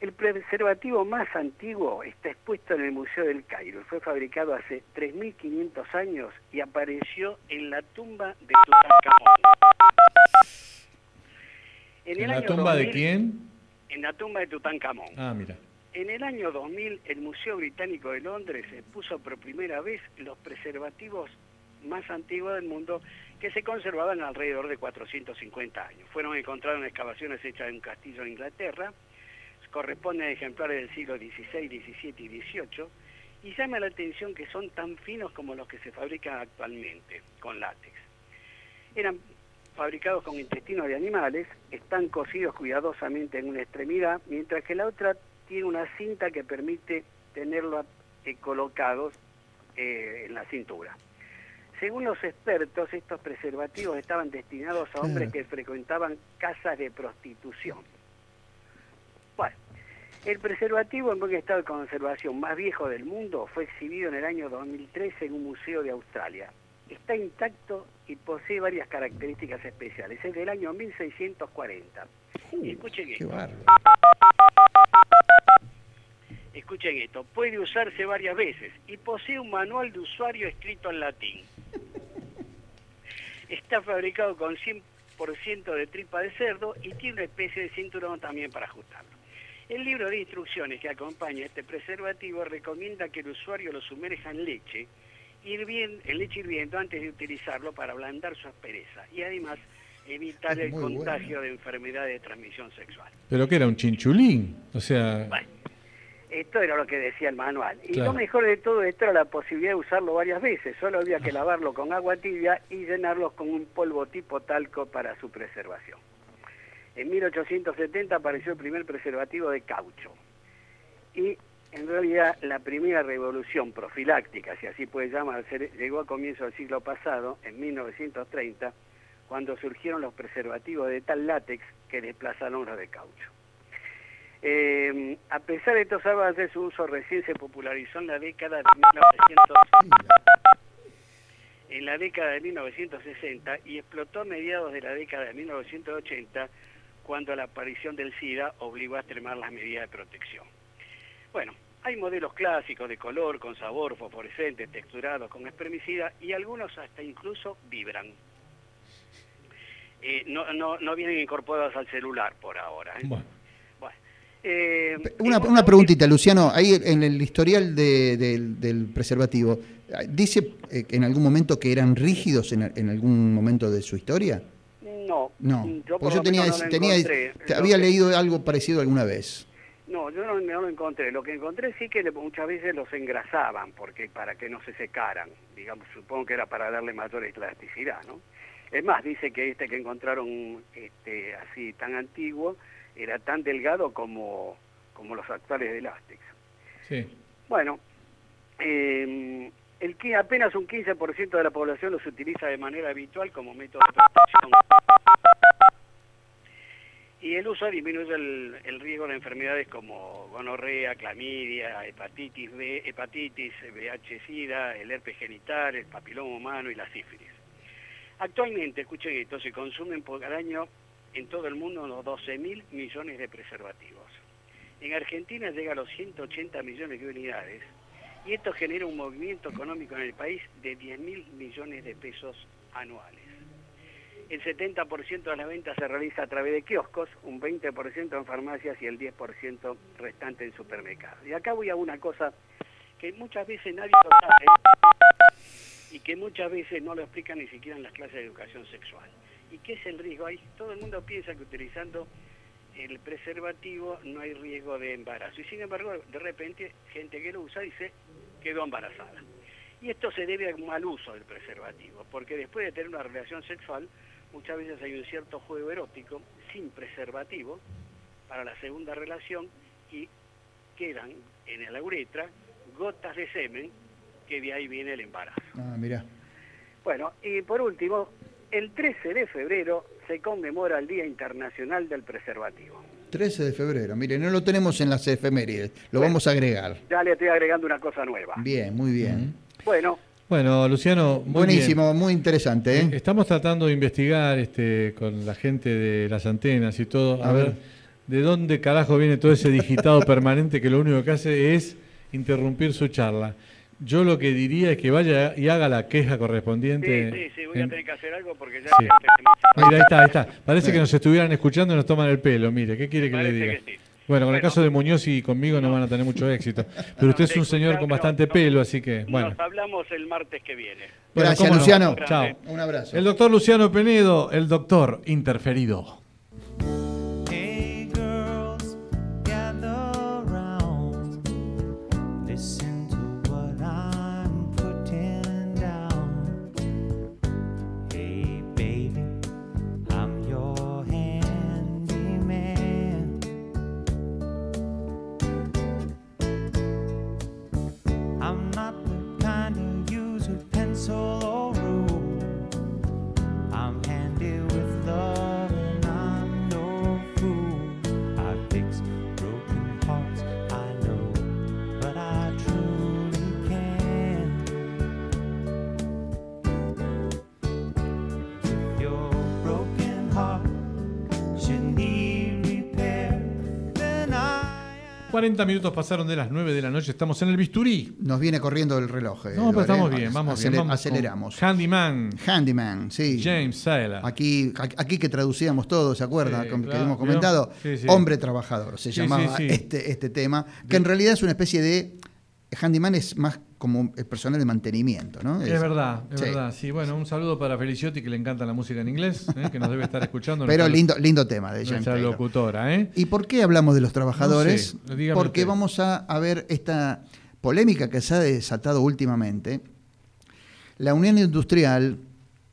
Speaker 7: El preservativo más antiguo está expuesto en el Museo del Cairo. Fue fabricado hace 3.500 años y apareció en la tumba de Tutankamón.
Speaker 1: ¿En la tumba de
Speaker 7: 2000
Speaker 1: quién?
Speaker 7: En la tumba de Tutankamón.
Speaker 1: Ah, mira.
Speaker 7: En el año 2000, el Museo Británico de Londres expuso por primera vez los preservativos más antiguos del mundo que se conservaban alrededor de 450 años. Fueron encontrados en excavaciones hechas en un castillo en Inglaterra, corresponden a ejemplares del siglo XVI, XVII y XVIII, y llama la atención que son tan finos como los que se fabrican actualmente, con látex. Eran fabricados con intestinos de animales, están cosidos cuidadosamente en una extremidad, mientras que la otra tiene una cinta que permite tenerlo eh, colocados eh, en la cintura. Según los expertos, estos preservativos estaban destinados a hombres que frecuentaban casas de prostitución. Bueno, el preservativo en buen estado de conservación más viejo del mundo fue exhibido en el año 2013 en un museo de Australia. Está intacto y posee varias características especiales. Es del año 1640. Y escuchen esto. Escuchen esto, puede usarse varias veces y posee un manual de usuario escrito en latín. Está fabricado con 100% de tripa de cerdo y tiene una especie de cinturón también para ajustarlo. El libro de instrucciones que acompaña este preservativo recomienda que el usuario lo sumerja en leche, hirvien- en leche hirviendo antes de utilizarlo para ablandar su aspereza y además evitar el contagio de enfermedades de transmisión sexual.
Speaker 1: Pero que era un chinchulín. O sea,
Speaker 7: Bueno, esto era lo que decía el manual. Y
Speaker 1: Claro.
Speaker 7: lo mejor de todo esto era la posibilidad de usarlo varias veces. Solo había que lavarlo con agua tibia y llenarlo con un polvo tipo talco para su preservación. En 1870 apareció el primer preservativo de caucho. Y en realidad la primera revolución profiláctica, si así puede llamarse, llegó a comienzo del siglo pasado, en 1930, cuando surgieron los preservativos de tal látex que desplazaron los de caucho. Eh, a pesar de estos avances, su uso recién se popularizó en la década de 1900, en la década de 1960 y explotó a mediados de la década de 1980 cuando la aparición del SIDA obligó a extremar las medidas de protección. Bueno, hay modelos clásicos de color, con sabor, fosforescentes, texturados, con espermicida y algunos hasta incluso vibran. Eh, no, no, no vienen incorporados al celular por ahora. ¿eh?
Speaker 1: bueno.
Speaker 7: Eh,
Speaker 2: Una,
Speaker 7: vos
Speaker 2: una preguntita, Luciano. Ahí en el historial de- del, del preservativo, ¿dice eh, en algún momento que eran rígidos en, en algún momento de su historia?
Speaker 7: No,
Speaker 2: No.
Speaker 7: yo, por
Speaker 2: yo tenía,
Speaker 7: menos no lo
Speaker 2: tenía-
Speaker 7: encontré.
Speaker 2: te había
Speaker 7: que-
Speaker 2: leído algo parecido alguna vez.
Speaker 7: No, yo no, no lo encontré. Lo que encontré sí que le- muchas veces los engrasaban porque para que no se secaran. Digamos, supongo que era para darle mayor elasticidad, ¿no? Es más, dice que este que encontraron este, así tan antiguo era tan delgado como, como los actuales de látex.
Speaker 1: Sí.
Speaker 7: Bueno, eh, el que apenas un 15% de la población los utiliza de manera habitual como método de protección. Y el uso disminuye el, el riesgo de enfermedades como gonorrea, clamidia, hepatitis B, hepatitis, VIH-Sida, el herpes genital, el papiloma humano y la sífilis. Actualmente, escuchen esto, se consumen por año en todo el mundo unos 12 mil millones de preservativos. En Argentina llega a los 180 millones de unidades y esto genera un movimiento económico en el país de 10 mil millones de pesos anuales. El 70% de las ventas se realiza a través de kioscos, un 20% en farmacias y el 10% restante en supermercados. Y acá voy a una cosa que muchas veces nadie lo sabe y que muchas veces no lo explican ni siquiera en las clases de educación sexual. ¿Y qué es el riesgo? Ahí todo el mundo piensa que utilizando el preservativo no hay riesgo de embarazo. Y sin embargo, de repente, gente que lo usa dice quedó embarazada. Y esto se debe al mal uso del preservativo, porque después de tener una relación sexual, muchas veces hay un cierto juego erótico sin preservativo para la segunda relación y quedan en la uretra gotas de semen, que de ahí viene el embarazo.
Speaker 2: Ah, mirá.
Speaker 7: Bueno, y por último, el 13 de febrero se conmemora el Día Internacional del Preservativo.
Speaker 2: 13 de febrero. Mire, no lo tenemos en las efemérides. Lo vamos a agregar.
Speaker 7: Ya le estoy agregando una cosa nueva.
Speaker 2: Bien, muy bien.
Speaker 7: Bueno,
Speaker 1: Bueno, Luciano, muy
Speaker 2: Buenísimo, muy interesante.
Speaker 1: bien.
Speaker 2: ¿eh?
Speaker 1: Estamos tratando de investigar este, con la gente de las antenas y todo, a,
Speaker 2: A
Speaker 1: ver.
Speaker 2: ver.
Speaker 1: de dónde carajo viene todo ese digitado permanente que lo único que hace es interrumpir su charla. Yo lo que diría es que vaya y haga la queja
Speaker 7: sí,
Speaker 1: correspondiente.
Speaker 7: sí, sí, voy a
Speaker 1: en-
Speaker 7: tener que hacer algo porque ya...
Speaker 1: Sí. Mira, ahí está, ahí está. Parece
Speaker 2: Bien.
Speaker 1: que nos estuvieran escuchando y nos toman el pelo. Mire, ¿qué quiere que le diga?
Speaker 7: que sí.
Speaker 1: Bueno, con el caso de Muñoz y conmigo no van a tener mucho éxito. Pero usted es un señor con bastante pelo, así que, bueno.
Speaker 7: Nos hablamos el martes que viene.
Speaker 1: Bueno,
Speaker 2: Gracias,
Speaker 1: no.
Speaker 2: Luciano.
Speaker 1: Chao.
Speaker 2: Un abrazo.
Speaker 1: El doctor Luciano Penedo, el doctor interferido. 40 minutos pasaron de las 9 de la noche, estamos en el bisturí.
Speaker 2: Nos viene corriendo el reloj. eh,
Speaker 1: No, pero estamos bien, vamos bien. Vamos
Speaker 2: aceleramos.
Speaker 1: Handyman,
Speaker 2: Handyman, sí.
Speaker 1: James Saylor.
Speaker 2: Aquí, aquí que traducíamos todo, ¿se acuerda?
Speaker 1: Sí,
Speaker 2: que
Speaker 1: claro,
Speaker 2: hemos comentado.
Speaker 1: Sí, sí.
Speaker 2: Hombre trabajador, se llamaba. Este, este tema, que en realidad es una especie de... Handyman es más como el personal de mantenimiento, ¿no?
Speaker 1: Es verdad, es
Speaker 2: Sí.
Speaker 1: verdad. Sí, bueno, un saludo para Feliciotti que le encanta la música en inglés, ¿eh? que nos debe estar escuchando.
Speaker 2: Pero
Speaker 1: nuestra-
Speaker 2: lindo, lindo tema de Taylor.
Speaker 1: locutora, ¿eh?
Speaker 2: ¿Y por qué hablamos de los trabajadores?
Speaker 1: No sé, dígame
Speaker 2: Porque
Speaker 1: usted.
Speaker 2: vamos a, a ver esta polémica que se ha desatado últimamente. La Unión Industrial,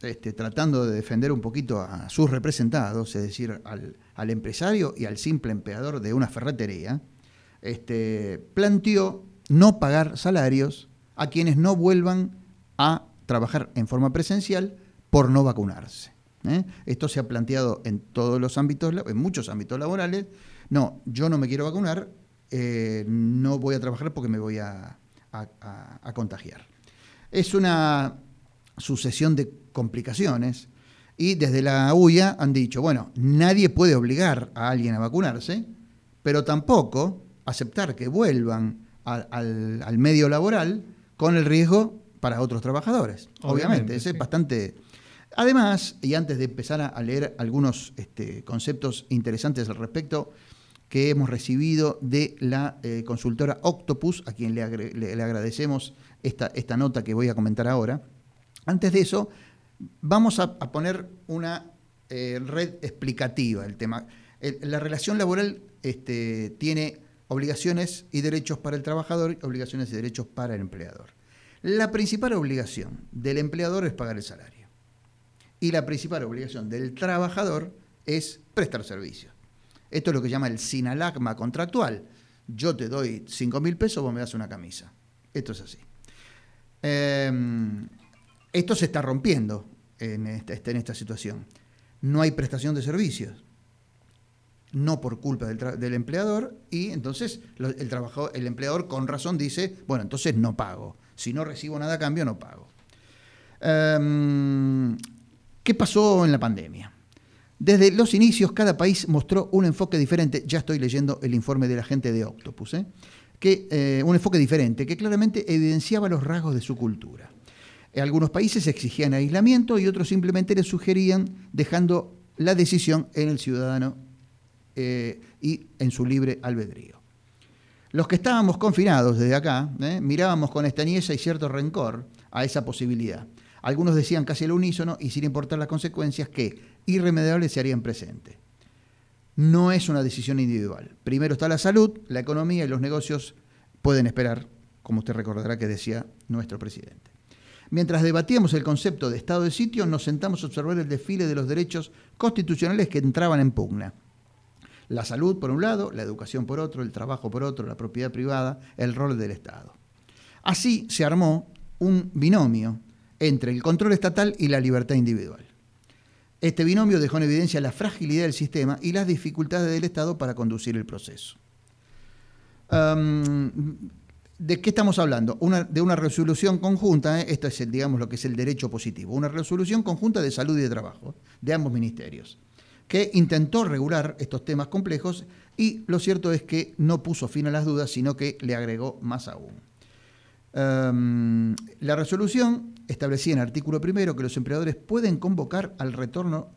Speaker 2: este, tratando de defender un poquito a sus representados, es decir, al, al empresario y al simple empleador de una ferretería, este, planteó no pagar salarios a quienes no vuelvan a trabajar en forma presencial por no vacunarse. ¿eh? Esto se ha planteado en todos los ámbitos, en muchos ámbitos laborales. No, yo no me quiero vacunar, eh, no voy a trabajar porque me voy a- a contagiar. Es una sucesión de complicaciones y desde la UIA han dicho, bueno, nadie puede obligar a alguien a vacunarse, pero tampoco aceptar que vuelvan al, al- al medio laboral con el riesgo para otros trabajadores. Obviamente,
Speaker 1: Obviamente,
Speaker 2: ese es bastante... Además, y antes de empezar a, leer algunos este, conceptos interesantes al respecto, que hemos recibido de la eh, consultora Octopus, a quien le, le- le agradecemos esta, esta nota que voy a comentar ahora. Antes de eso, vamos a, a poner una eh, red explicativa del tema. El- la relación laboral este, tiene obligaciones y derechos para el trabajador obligaciones y derechos para el empleador. La principal obligación del empleador es pagar el salario. Y la principal obligación del trabajador es prestar servicios. Esto es lo que llama el sinalagma contractual. Yo te doy 5 mil pesos, vos me das una camisa. Esto es así. Eh, esto se está rompiendo este- en esta situación. No hay prestación de servicios. No por culpa del, empleador y entonces el, trabajador, el empleador con razón dice, bueno, entonces no pago. Si no recibo nada a cambio, no pago. Em, ¿Qué pasó en la pandemia? Desde los inicios, cada país mostró un enfoque diferente. Ya estoy leyendo el informe de la gente de Octopus, ¿eh? que, eh, un enfoque diferente que claramente evidenciaba los rasgos de su cultura. Algunos países exigían aislamiento y otros simplemente le sugerían dejando la decisión en el ciudadano eh, y en su libre albedrío. Los que estábamos confinados desde acá, ¿eh? mirábamos con extrañeza y cierto rencor a esa posibilidad. Algunos decían casi al unísono y sin importar las consecuencias que irremediables se harían presentes. No es una decisión individual. Primero está la salud, la economía y los negocios pueden esperar, como usted recordará que decía nuestro presidente. Mientras debatíamos el concepto de estado de sitio, nos sentamos a observar el desfile de los derechos constitucionales que entraban en pugna. La salud por un lado, la educación por otro, el trabajo por otro, la propiedad privada, el rol del Estado. Así se armó un binomio entre el control estatal y la libertad individual. Este binomio dejó en evidencia la fragilidad del sistema y las dificultades del Estado para conducir el proceso. ¿De qué estamos hablando? Una- de una resolución conjunta, ¿eh? esto es el, digamos lo que es el derecho positivo, una resolución conjunta de salud y de trabajo de ambos ministerios, que intentó regular estos temas complejos y lo cierto es que no puso fin a las dudas, sino que le agregó más aún. Um, la resolución establecía en artículo primero que los empleadores pueden convocar al retorno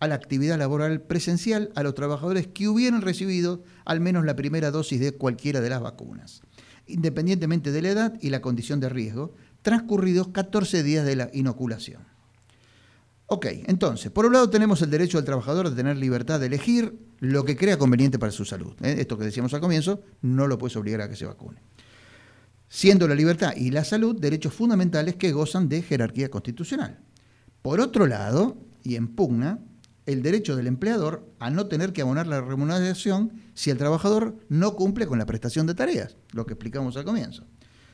Speaker 2: a la actividad laboral presencial a los trabajadores que hubieran recibido al menos la primera dosis de cualquiera de las vacunas, independientemente de la edad y la condición de riesgo, transcurridos 14 días de la inoculación. Ok, entonces, por un lado tenemos el derecho del trabajador de tener libertad de elegir lo que crea conveniente para su salud. ¿eh? Esto que decíamos al comienzo, no lo puedes obligar a que se vacune siendo la libertad y la salud derechos fundamentales que gozan de jerarquía constitucional. Por otro lado, y en pugna, el derecho del empleador a no tener que abonar la remuneración si el trabajador no cumple con la prestación de tareas, lo que explicamos al comienzo,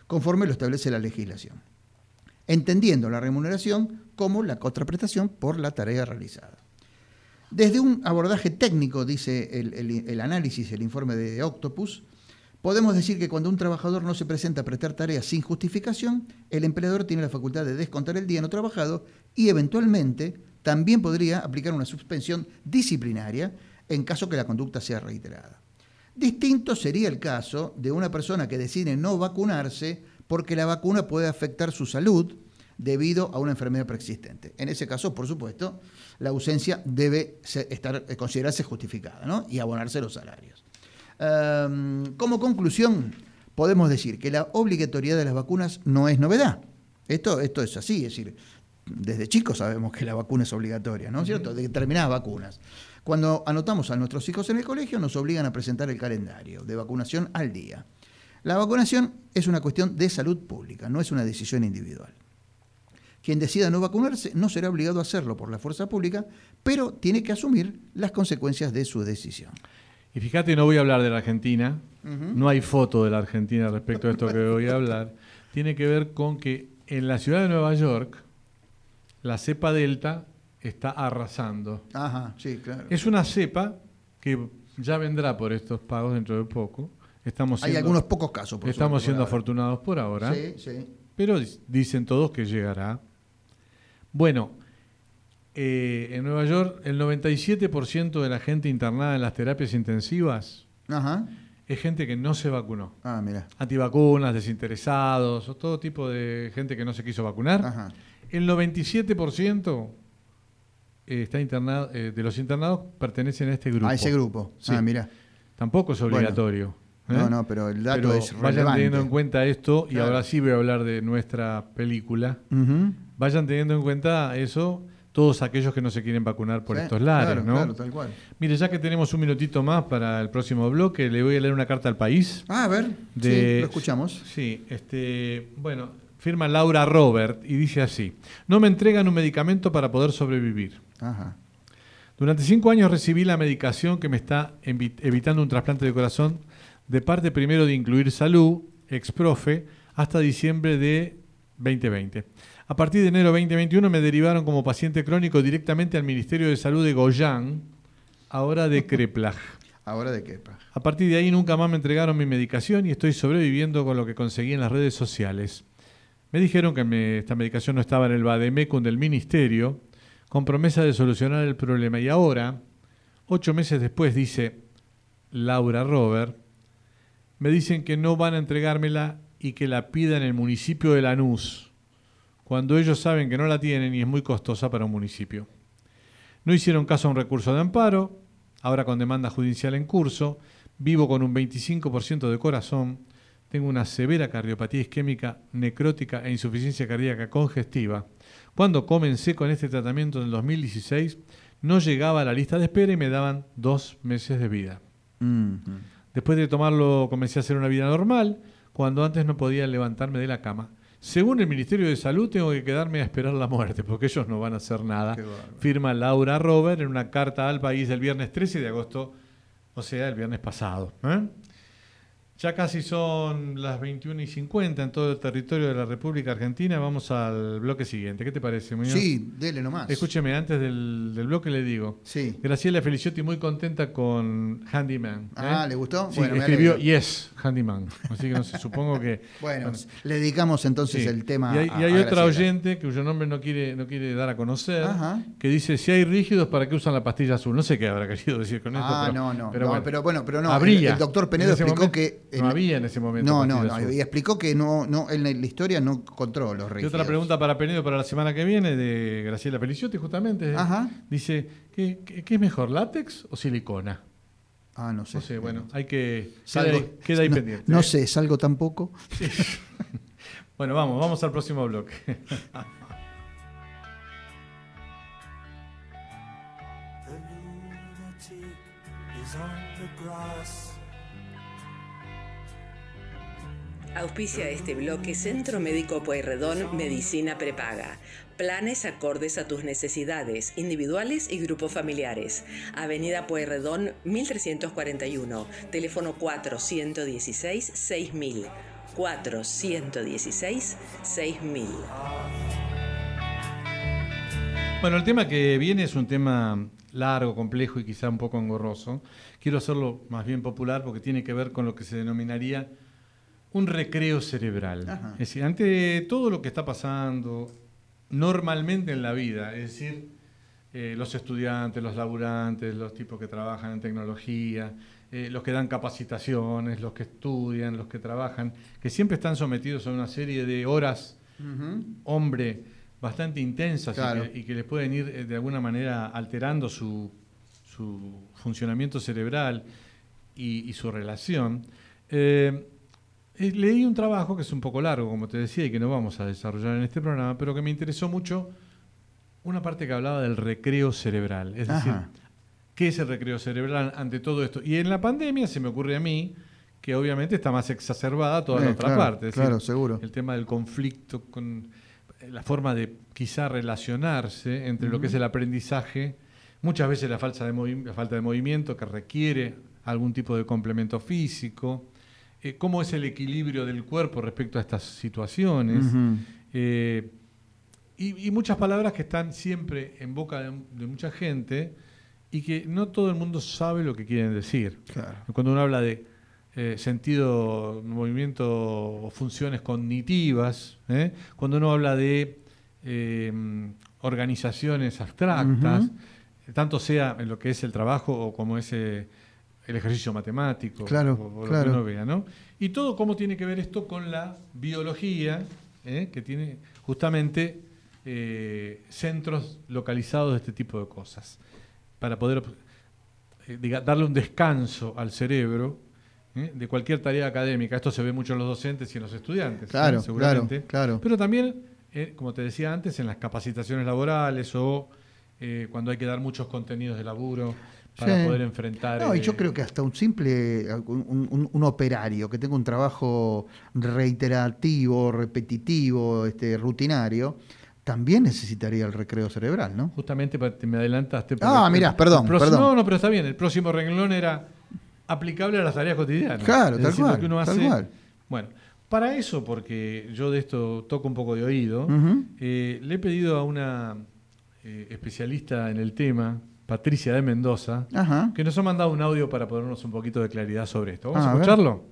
Speaker 2: conforme lo establece la legislación, entendiendo la remuneración como la contraprestación por la tarea realizada. Desde un abordaje técnico, dice el, análisis, el informe de Octopus, Podemos decir que cuando un trabajador no se presenta a prestar tareas sin justificación, el empleador tiene la facultad de descontar el día no trabajado y eventualmente también podría aplicar una suspensión disciplinaria en caso que la conducta sea reiterada. Distinto sería el caso de una persona que decide no vacunarse porque la vacuna puede afectar su salud debido a una enfermedad preexistente. En ese caso, por supuesto, la ausencia debe estar, eh, considerarse justificada ¿no? y abonarse los salarios. Um, como conclusión, podemos decir que la obligatoriedad de las vacunas no es novedad. Esto, esto es así, es decir, desde chicos sabemos que la vacuna es obligatoria, ¿no es cierto? De determinadas vacunas. Cuando anotamos a nuestros hijos en el colegio, nos obligan a presentar el calendario de vacunación al día. La vacunación es una cuestión de salud pública, no es una decisión individual. Quien decida no vacunarse no será obligado a hacerlo por la fuerza pública, pero tiene que asumir las consecuencias de su decisión.
Speaker 1: Y fíjate, no voy a hablar de la Argentina, no hay foto de la Argentina respecto a esto que voy a hablar. Tiene que ver con que en la ciudad de Nueva York, la cepa Delta está arrasando.
Speaker 2: Ajá, sí, claro.
Speaker 1: Es una cepa que ya vendrá por estos pagos dentro de poco. Estamos
Speaker 2: Hay algunos pocos casos, por
Speaker 1: Estamos siendo
Speaker 2: ahora.
Speaker 1: afortunados por ahora.
Speaker 2: Sí, sí.
Speaker 1: Pero dicen todos que llegará. Bueno, eh, en Nueva York el 97% de la gente internada en las terapias intensivas
Speaker 2: Ajá.
Speaker 1: es gente que no se vacunó.
Speaker 2: Ah, mira.
Speaker 1: Antivacunas, desinteresados, o todo tipo de gente que no se quiso vacunar.
Speaker 2: Ajá.
Speaker 1: El 97% eh, está internado, eh, de los internados pertenecen a este grupo.
Speaker 2: A ese grupo.
Speaker 1: Sí.
Speaker 2: Ah, mira.
Speaker 1: Tampoco es obligatorio.
Speaker 2: No, no, pero el dato
Speaker 1: Pero
Speaker 2: es
Speaker 1: Vayan
Speaker 2: relevante.
Speaker 1: teniendo en cuenta esto, y
Speaker 2: Claro.
Speaker 1: ahora sí voy a hablar de nuestra película. Vayan teniendo en cuenta eso todos aquellos que no se quieren vacunar por
Speaker 2: Sí,
Speaker 1: estos lares,
Speaker 2: claro,
Speaker 1: ¿no?
Speaker 2: claro, tal cual.
Speaker 1: Mire, ya que tenemos un minutito más para el próximo bloque, le voy a leer una carta al país.
Speaker 2: Ah, a ver.
Speaker 1: De-
Speaker 2: Sí, lo escuchamos.
Speaker 1: Sí, este, bueno, firma Laura Robert y dice así: No me entregan un medicamento para poder sobrevivir.
Speaker 2: Ajá.
Speaker 1: Durante cinco años recibí la medicación que me está evitando un trasplante de corazón de parte primero de Incluir Salud, exprofe, hasta diciembre de 2020. A partir de enero de 2021 me derivaron como paciente crónico directamente al Ministerio de Salud de Goyán, ahora de Kreplach.
Speaker 2: Ahora de pa?
Speaker 1: A partir de ahí nunca más me entregaron mi medicación y estoy sobreviviendo con lo que conseguí en las redes sociales. Me dijeron que me- esta medicación no estaba en el Bademecum del ministerio, con promesa de solucionar el problema. Y ahora, ocho meses después, dice Laura Robert, me dicen que no van a entregármela y que la pida en el municipio de Lanús, cuando ellos saben que no la tienen y es muy costosa para un municipio. No hicieron caso a un recurso de amparo, ahora con demanda judicial en curso, vivo con un 25% de corazón, tengo una severa cardiopatía isquémica necrótica e insuficiencia cardíaca congestiva. Cuando comencé con este tratamiento en el 2016, no llegaba a la lista de espera y me daban dos meses de vida.
Speaker 2: Ujú.
Speaker 1: Después de tomarlo comencé a hacer una vida normal, cuando antes no podía levantarme de la cama. Según el Ministerio de Salud, tengo que quedarme a esperar la muerte, porque ellos no van a hacer nada. Firma Laura Robert en una carta al país del viernes 13 de agosto, o sea, el viernes pasado. ¿eh? Ya casi son las 21 y 50 en todo el territorio de la República Argentina. Vamos al bloque siguiente. ¿Qué te parece, Muñoz?
Speaker 2: Sí, dele nomás.
Speaker 1: Escúcheme, antes del, del bloque le digo.
Speaker 2: Sí.
Speaker 1: Graciela Feliciotti muy contenta con Handyman. ¿eh?
Speaker 2: Ah, ¿le gustó?
Speaker 1: Sí,
Speaker 2: Bueno,
Speaker 1: escribió. Yes, Handyman. Así que no sé, supongo que.
Speaker 2: Bueno, le dedicamos entonces
Speaker 1: Sí.
Speaker 2: el tema
Speaker 1: Y hay,
Speaker 2: a-
Speaker 1: y hay
Speaker 2: a
Speaker 1: otra oyente cuyo nombre no quiere, no quiere dar a conocer,
Speaker 2: Ajá.
Speaker 1: que dice, si hay rígidos, ¿para qué usan la pastilla azul? No sé qué habrá querido decir con esto.
Speaker 2: Ah,
Speaker 1: pero,
Speaker 2: no, no,
Speaker 1: Pero
Speaker 2: no,
Speaker 1: bueno,
Speaker 2: pero bueno, pero no,
Speaker 1: Habría.
Speaker 2: el- el doctor
Speaker 1: En
Speaker 2: Penedo explicó
Speaker 1: momento-
Speaker 2: que
Speaker 1: No había en ese momento
Speaker 2: No, no, no, y explicó que no, no, en la historia no encontró los
Speaker 1: Y
Speaker 2: rígidos.
Speaker 1: otra pregunta para Penedo para la semana que viene de Graciela Feliciotti, justamente.
Speaker 2: Ajá.
Speaker 1: Dice, ¿qué, qué, qué es mejor, látex o silicona?
Speaker 2: Ah, no sé.
Speaker 1: No sé, bueno, hay que... Queda ahí, queda ahí
Speaker 2: no,
Speaker 1: pendiente.
Speaker 2: No
Speaker 1: ¿eh?
Speaker 2: sé, salgo tampoco.
Speaker 1: Bueno, vamos, vamos al próximo bloque.
Speaker 8: Auspicia este bloque Centro Médico Pueyrredón Medicina Prepaga. Planes acordes a tus necesidades, individuales y grupos familiares. Avenida Pueyrredón 1341, teléfono 416 6000. 416 6000.
Speaker 1: Bueno, el tema que viene es un tema largo, complejo y quizá un poco engorroso. Quiero hacerlo más bien popular porque tiene que ver con lo que se denominaría un recreo cerebral.
Speaker 2: Ajá.
Speaker 1: Es decir, ante todo lo que está pasando normalmente en la vida, es decir, eh, los estudiantes, los laburantes, los tipos que trabajan en tecnología, eh, los que dan capacitaciones, los que estudian, los que trabajan, que siempre están sometidos a una serie de horas hombre bastante intensas y que- y, que, les pueden ir eh, de alguna manera alterando su, su funcionamiento cerebral y, y su relación. Eh, leí un trabajo que es un poco largo, como te decía, y que no vamos a desarrollar en este programa, pero que me interesó mucho una parte que hablaba del recreo cerebral. Es decir. ¿qué es el recreo cerebral ante todo esto? Y en la pandemia se me ocurre a mí que obviamente está más exacerbada toda la
Speaker 2: Eh,
Speaker 1: otra
Speaker 2: claro,
Speaker 1: parte. es
Speaker 2: claro,
Speaker 1: decir,
Speaker 2: seguro.
Speaker 1: El tema del conflicto con eh, la forma de quizá relacionarse entre lo que es el aprendizaje, muchas veces la, falta de movi- la falta de movimiento que requiere algún tipo de complemento físico, eh, cómo es el equilibrio del cuerpo respecto a estas situaciones. Eh, y, y muchas palabras que están siempre en boca de, de mucha gente y que no todo el mundo sabe lo que quieren decir.
Speaker 2: Claro.
Speaker 1: Cuando uno habla de eh, sentido, movimiento o funciones cognitivas, cuando uno habla de organizaciones abstractas, tanto sea en lo que es el trabajo o como es eh, el ejercicio matemático,
Speaker 2: Claro,
Speaker 1: o, o lo
Speaker 2: claro.
Speaker 1: que uno vea, ¿no? Y todo cómo tiene que ver esto con la biología, ¿eh? que tiene justamente eh, centros localizados de este tipo de cosas, para poder eh, diga, darle un descanso al cerebro ¿eh? de cualquier tarea académica. Esto se ve mucho en los docentes y en los estudiantes.
Speaker 2: Claro,
Speaker 1: seguramente.
Speaker 2: claro, claro.
Speaker 1: Pero también, como te decía antes, en las capacitaciones laborales o eh, cuando hay que dar muchos contenidos de laburo para
Speaker 2: Sí.
Speaker 1: poder enfrentar.
Speaker 2: No, y yo
Speaker 1: eh,
Speaker 2: creo que hasta un simple, un, un- un operario que tenga un trabajo reiterativo, repetitivo, este, rutinario, también necesitaría el recreo cerebral, ¿no?
Speaker 1: Justamente te me adelantaste.
Speaker 2: Ah, mirá, perdón,
Speaker 1: el próximo-
Speaker 2: perdón.
Speaker 1: No, no, pero está bien. El próximo renglón era aplicable a las tareas cotidianas.
Speaker 2: Claro, tal cual,
Speaker 1: que uno
Speaker 2: tal
Speaker 1: hace-
Speaker 2: cual.
Speaker 1: Bueno, para eso, porque yo de esto toco un poco de oído, eh, le he pedido a una eh, especialista en el tema, Patricia de Mendoza,
Speaker 2: Ajá.
Speaker 1: que nos ha mandado un audio para ponernos un poquito de claridad sobre esto. Vamos
Speaker 2: Ah,
Speaker 1: a escucharlo.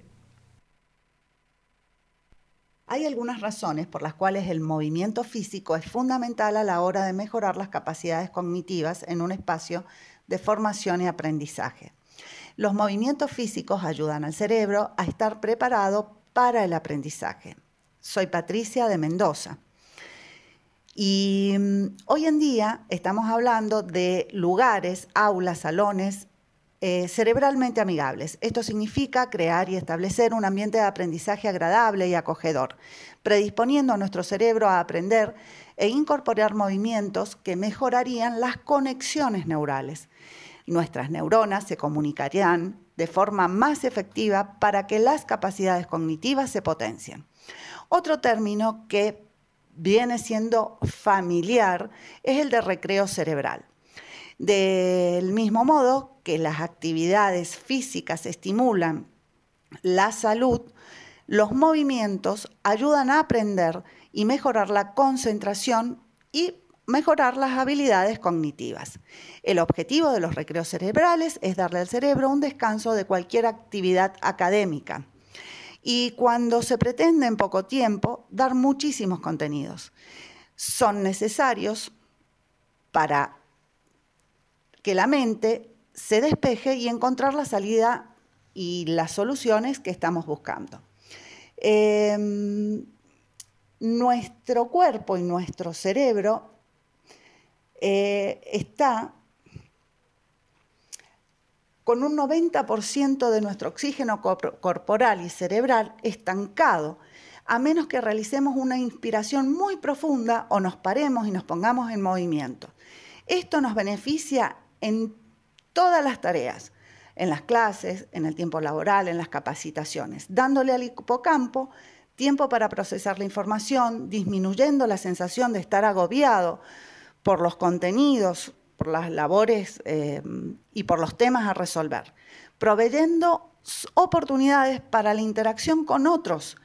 Speaker 9: Hay algunas razones por las cuales el movimiento físico es fundamental a la hora de mejorar las capacidades cognitivas en un espacio de formación y aprendizaje. Los movimientos físicos ayudan al cerebro a estar preparado para el aprendizaje. Soy Patricia de Mendoza. Y mm, hoy en día estamos hablando de lugares, aulas, salones eh, cerebralmente amigables. Esto significa crear y establecer un ambiente de aprendizaje agradable y acogedor, predisponiendo a nuestro cerebro a aprender e incorporar movimientos que mejorarían las conexiones neurales. Nuestras neuronas se comunicarían de forma más efectiva para que las capacidades cognitivas se potencien. Otro término que viene siendo familiar es el de recreo cerebral. Del mismo modo que las actividades físicas estimulan la salud, los movimientos ayudan a aprender y mejorar la concentración y mejorar las habilidades cognitivas. El objetivo de los recreos cerebrales es darle al cerebro un descanso de cualquier actividad académica. Y cuando se pretende en poco tiempo, dar muchísimos contenidos. Son necesarios para que la mente se despeje y encontrar la salida y las soluciones que estamos buscando. Em, nuestro cuerpo y nuestro cerebro eh, está con un 90% de nuestro oxígeno corporal y cerebral estancado, a menos que realicemos una inspiración muy profunda o nos paremos y nos pongamos en movimiento. Esto nos beneficia en todas las tareas, en las clases, en el tiempo laboral, en las capacitaciones, dándole al hipocampo tiempo para procesar la información, disminuyendo la sensación de estar agobiado por los contenidos, por las labores eh, y por los temas a resolver, proveyendo oportunidades para la interacción con otros.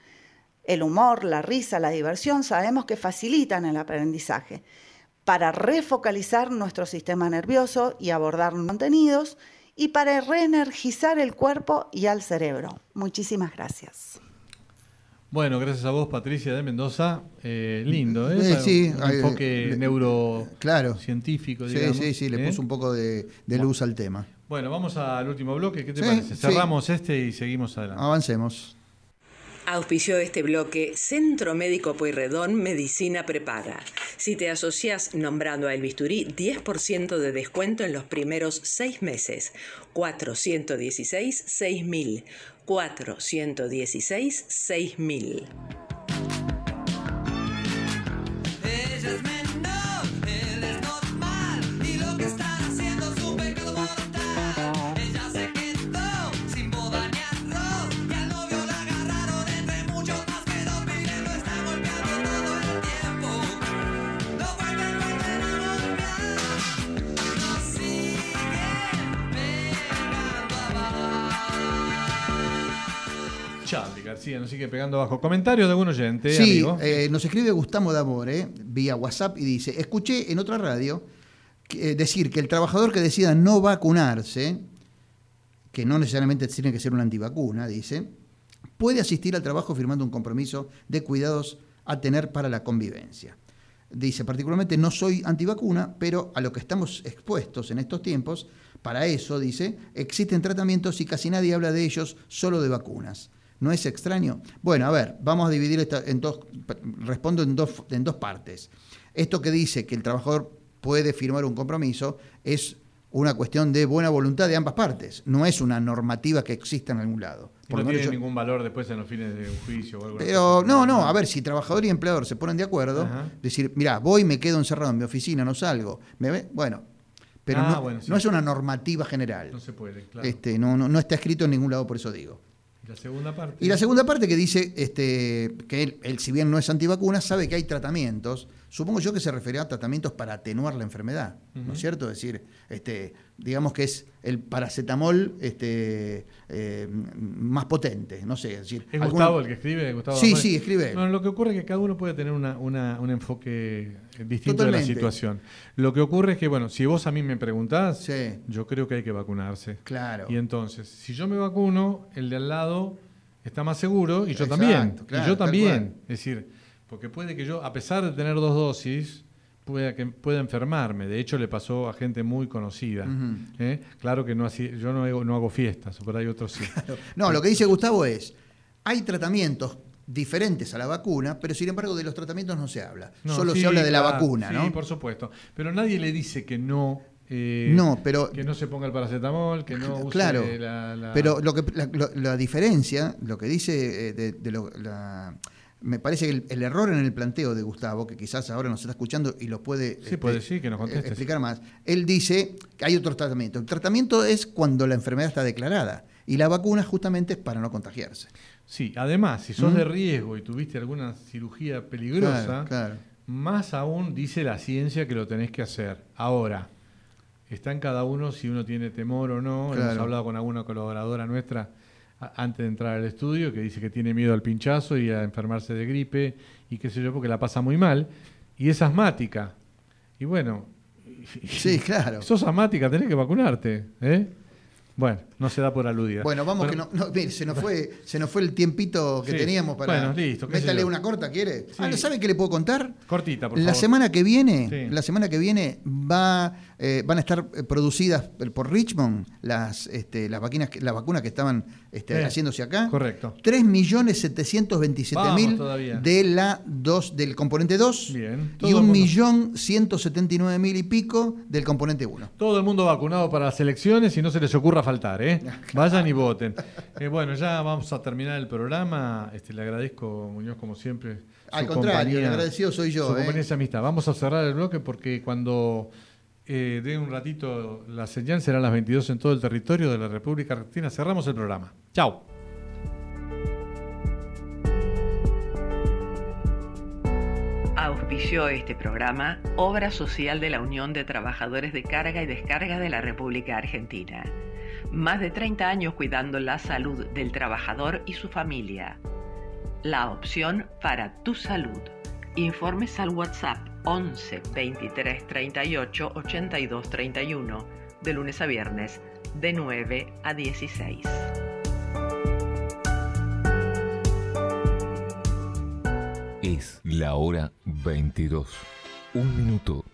Speaker 9: El humor, la risa, la diversión sabemos que facilitan el aprendizaje para refocalizar nuestro sistema nervioso y abordar contenidos y para reenergizar el cuerpo y al cerebro. Muchísimas gracias.
Speaker 1: Bueno, gracias a vos, Patricia de Mendoza. Eh, lindo, ¿eh?
Speaker 2: Eh, sí,
Speaker 1: un
Speaker 2: hay-
Speaker 1: enfoque
Speaker 2: le-
Speaker 1: neurocientífico,
Speaker 2: Sí,
Speaker 1: digamos.
Speaker 2: sí, sí, le
Speaker 1: ¿eh?
Speaker 2: puso un poco de, de luz al tema.
Speaker 1: Bueno, vamos al último bloque. ¿Qué te
Speaker 2: Sí,
Speaker 1: parece?
Speaker 2: sí.
Speaker 1: Cerramos este y seguimos adelante.
Speaker 2: Avancemos.
Speaker 8: Auspició este bloque Centro Médico Pueyrredón Medicina Prepaga. Si te asocias nombrando a El Bisturí, 10% de descuento en los primeros seis meses. 416 6000. 416 6000.
Speaker 1: García nos sigue pegando abajo. Comentarios de algún oyente,
Speaker 2: Sí,
Speaker 1: amigo.
Speaker 2: eh, nos escribe Gustavo D'Amore vía WhatsApp y dice, escuché en otra radio que- eh, decir que el trabajador que decida no vacunarse, que no necesariamente tiene que ser una antivacuna, dice, puede asistir al trabajo firmando un compromiso de cuidados a tener para la convivencia. Dice, particularmente no soy antivacuna, pero a lo que estamos expuestos en estos tiempos, para eso, dice, existen tratamientos y casi nadie habla de ellos, solo de vacunas. ¿No es extraño? Bueno, a ver, vamos a dividir esta en dos, respondo en dos, en dos partes. Esto que dice que el trabajador puede firmar un compromiso es una cuestión de buena voluntad de ambas partes, no es una normativa que exista en algún lado. Por
Speaker 1: no tiene
Speaker 2: yo-
Speaker 1: ningún valor después en los fines de un juicio o algo así.
Speaker 2: pero no, no, a ver, si trabajador y empleador se ponen de acuerdo,
Speaker 1: Ajá.
Speaker 2: decir, mira, voy, me quedo encerrado en mi oficina, no salgo, me ve, bueno, pero
Speaker 1: Ah,
Speaker 2: no,
Speaker 1: bueno, sí.
Speaker 2: no es una normativa general.
Speaker 1: No se puede, claro.
Speaker 2: Este, no, no, no está escrito en ningún lado, por eso digo.
Speaker 1: ¿Y la segunda parte?
Speaker 2: Y la segunda parte que dice este, que él, él, si bien no es antivacuna, sabe que hay tratamientos. Supongo yo que se refería a tratamientos para atenuar la enfermedad, ¿no es cierto? Es decir, este, digamos que es el paracetamol este, eh, más potente, no sé. Es, decir,
Speaker 1: ¿Es
Speaker 2: alguna-
Speaker 1: Gustavo el que escribe? Gustavo
Speaker 2: Sí, sí, escribe él.
Speaker 1: No, lo que ocurre es que cada uno puede tener una- una- un enfoque distinto de la situación. Lo que ocurre es que, bueno, si vos a mí me preguntás,
Speaker 2: Sí.
Speaker 1: yo creo que hay que vacunarse.
Speaker 2: Claro.
Speaker 1: Y entonces, si yo me vacuno, el de al lado está más seguro y yo
Speaker 2: Exacto,
Speaker 1: también.
Speaker 2: claro,
Speaker 1: y yo también. Es decir, porque puede que yo, a pesar de tener dos dosis, pueda, que, pueda enfermarme. De hecho, le pasó a gente muy conocida. ¿eh? Claro que no así, yo no hago, no hago fiestas, pero hay otros sí.
Speaker 2: No, lo que dice Gustavo es, hay tratamientos diferentes a la vacuna, pero sin embargo de los tratamientos no se habla.
Speaker 1: No,
Speaker 2: Solo
Speaker 1: sí,
Speaker 2: se habla de la
Speaker 1: claro,
Speaker 2: vacuna,
Speaker 1: sí,
Speaker 2: ¿no?
Speaker 1: por supuesto. Pero nadie le dice que no. eh,
Speaker 2: No, pero-
Speaker 1: Que no se ponga el paracetamol, que no use
Speaker 2: Claro,
Speaker 1: la, la-
Speaker 2: pero lo que, la, lo- la diferencia, lo que dice eh, de, de lo- la- me parece que el, el error en el planteo de Gustavo, que quizás ahora nos está escuchando y lo puede,
Speaker 1: Sí, puede, sí, que nos
Speaker 2: eh, explicar más, él dice que hay otro tratamiento. El tratamiento es cuando la enfermedad está declarada. Y la vacuna justamente es para no contagiarse.
Speaker 1: Sí, además, si sos
Speaker 2: ¿Mm?
Speaker 1: de riesgo y tuviste alguna cirugía peligrosa,
Speaker 2: Claro, claro.
Speaker 1: más aún dice la ciencia que lo tenés que hacer. Ahora, está en cada uno si uno tiene temor o no. Hemos hablado con alguna colaboradora nuestra antes de entrar al estudio que dice que tiene miedo al pinchazo y a enfermarse de gripe y qué sé yo, porque la pasa muy mal. Y es asmática. Y bueno,
Speaker 2: Sí, claro.
Speaker 1: sos asmática, tenés que vacunarte. ¿eh? Bueno, no se da por aludida.
Speaker 2: Bueno, vamos que no, no, mire, se nos fue, se nos fue el tiempito que
Speaker 1: Sí.
Speaker 2: teníamos para.
Speaker 1: Bueno, listo,
Speaker 2: Métale una corta, ¿quiere?
Speaker 1: Sí.
Speaker 2: Ah, ¿no sabe qué le puedo contar?
Speaker 1: Cortita, por
Speaker 2: la
Speaker 1: favor.
Speaker 2: semana que viene,
Speaker 1: Sí.
Speaker 2: la semana que viene va, eh, van a estar eh, producidas por Richmond las, este, las vacunas, que- las vacunas que estaban este, haciéndose acá.
Speaker 1: Correcto.
Speaker 2: 3.727.000
Speaker 1: Vamos todavía.
Speaker 2: de la dos, del componente 2
Speaker 1: Bien.
Speaker 2: y
Speaker 1: Todo el mundo-
Speaker 2: 1.179.000 y pico del componente 1.
Speaker 1: Todo el mundo vacunado para las elecciones y no se les ocurra faltar, ¿eh? Vayan y voten. Eh, bueno, ya vamos a terminar el programa. Este, le agradezco, Muñoz, como siempre.
Speaker 2: Al contrario,
Speaker 1: compañía-
Speaker 2: el agradecido soy yo,
Speaker 1: Su
Speaker 2: ¿eh?
Speaker 1: compañía y esa amistad. Vamos a cerrar el bloque porque cuando eh, dé un ratito la señal será las 22 en todo el territorio de la República Argentina. Cerramos el programa. Chao.
Speaker 10: Auspició este programa Obra Social de la Unión de Trabajadores de Carga y Descarga de la República Argentina. Más de 30 años cuidando la salud del trabajador y su familia. La opción para tu salud. Informes al WhatsApp 11 23 38 82 31 de lunes a viernes de 9 a 16.
Speaker 11: Es la hora 22. Un minuto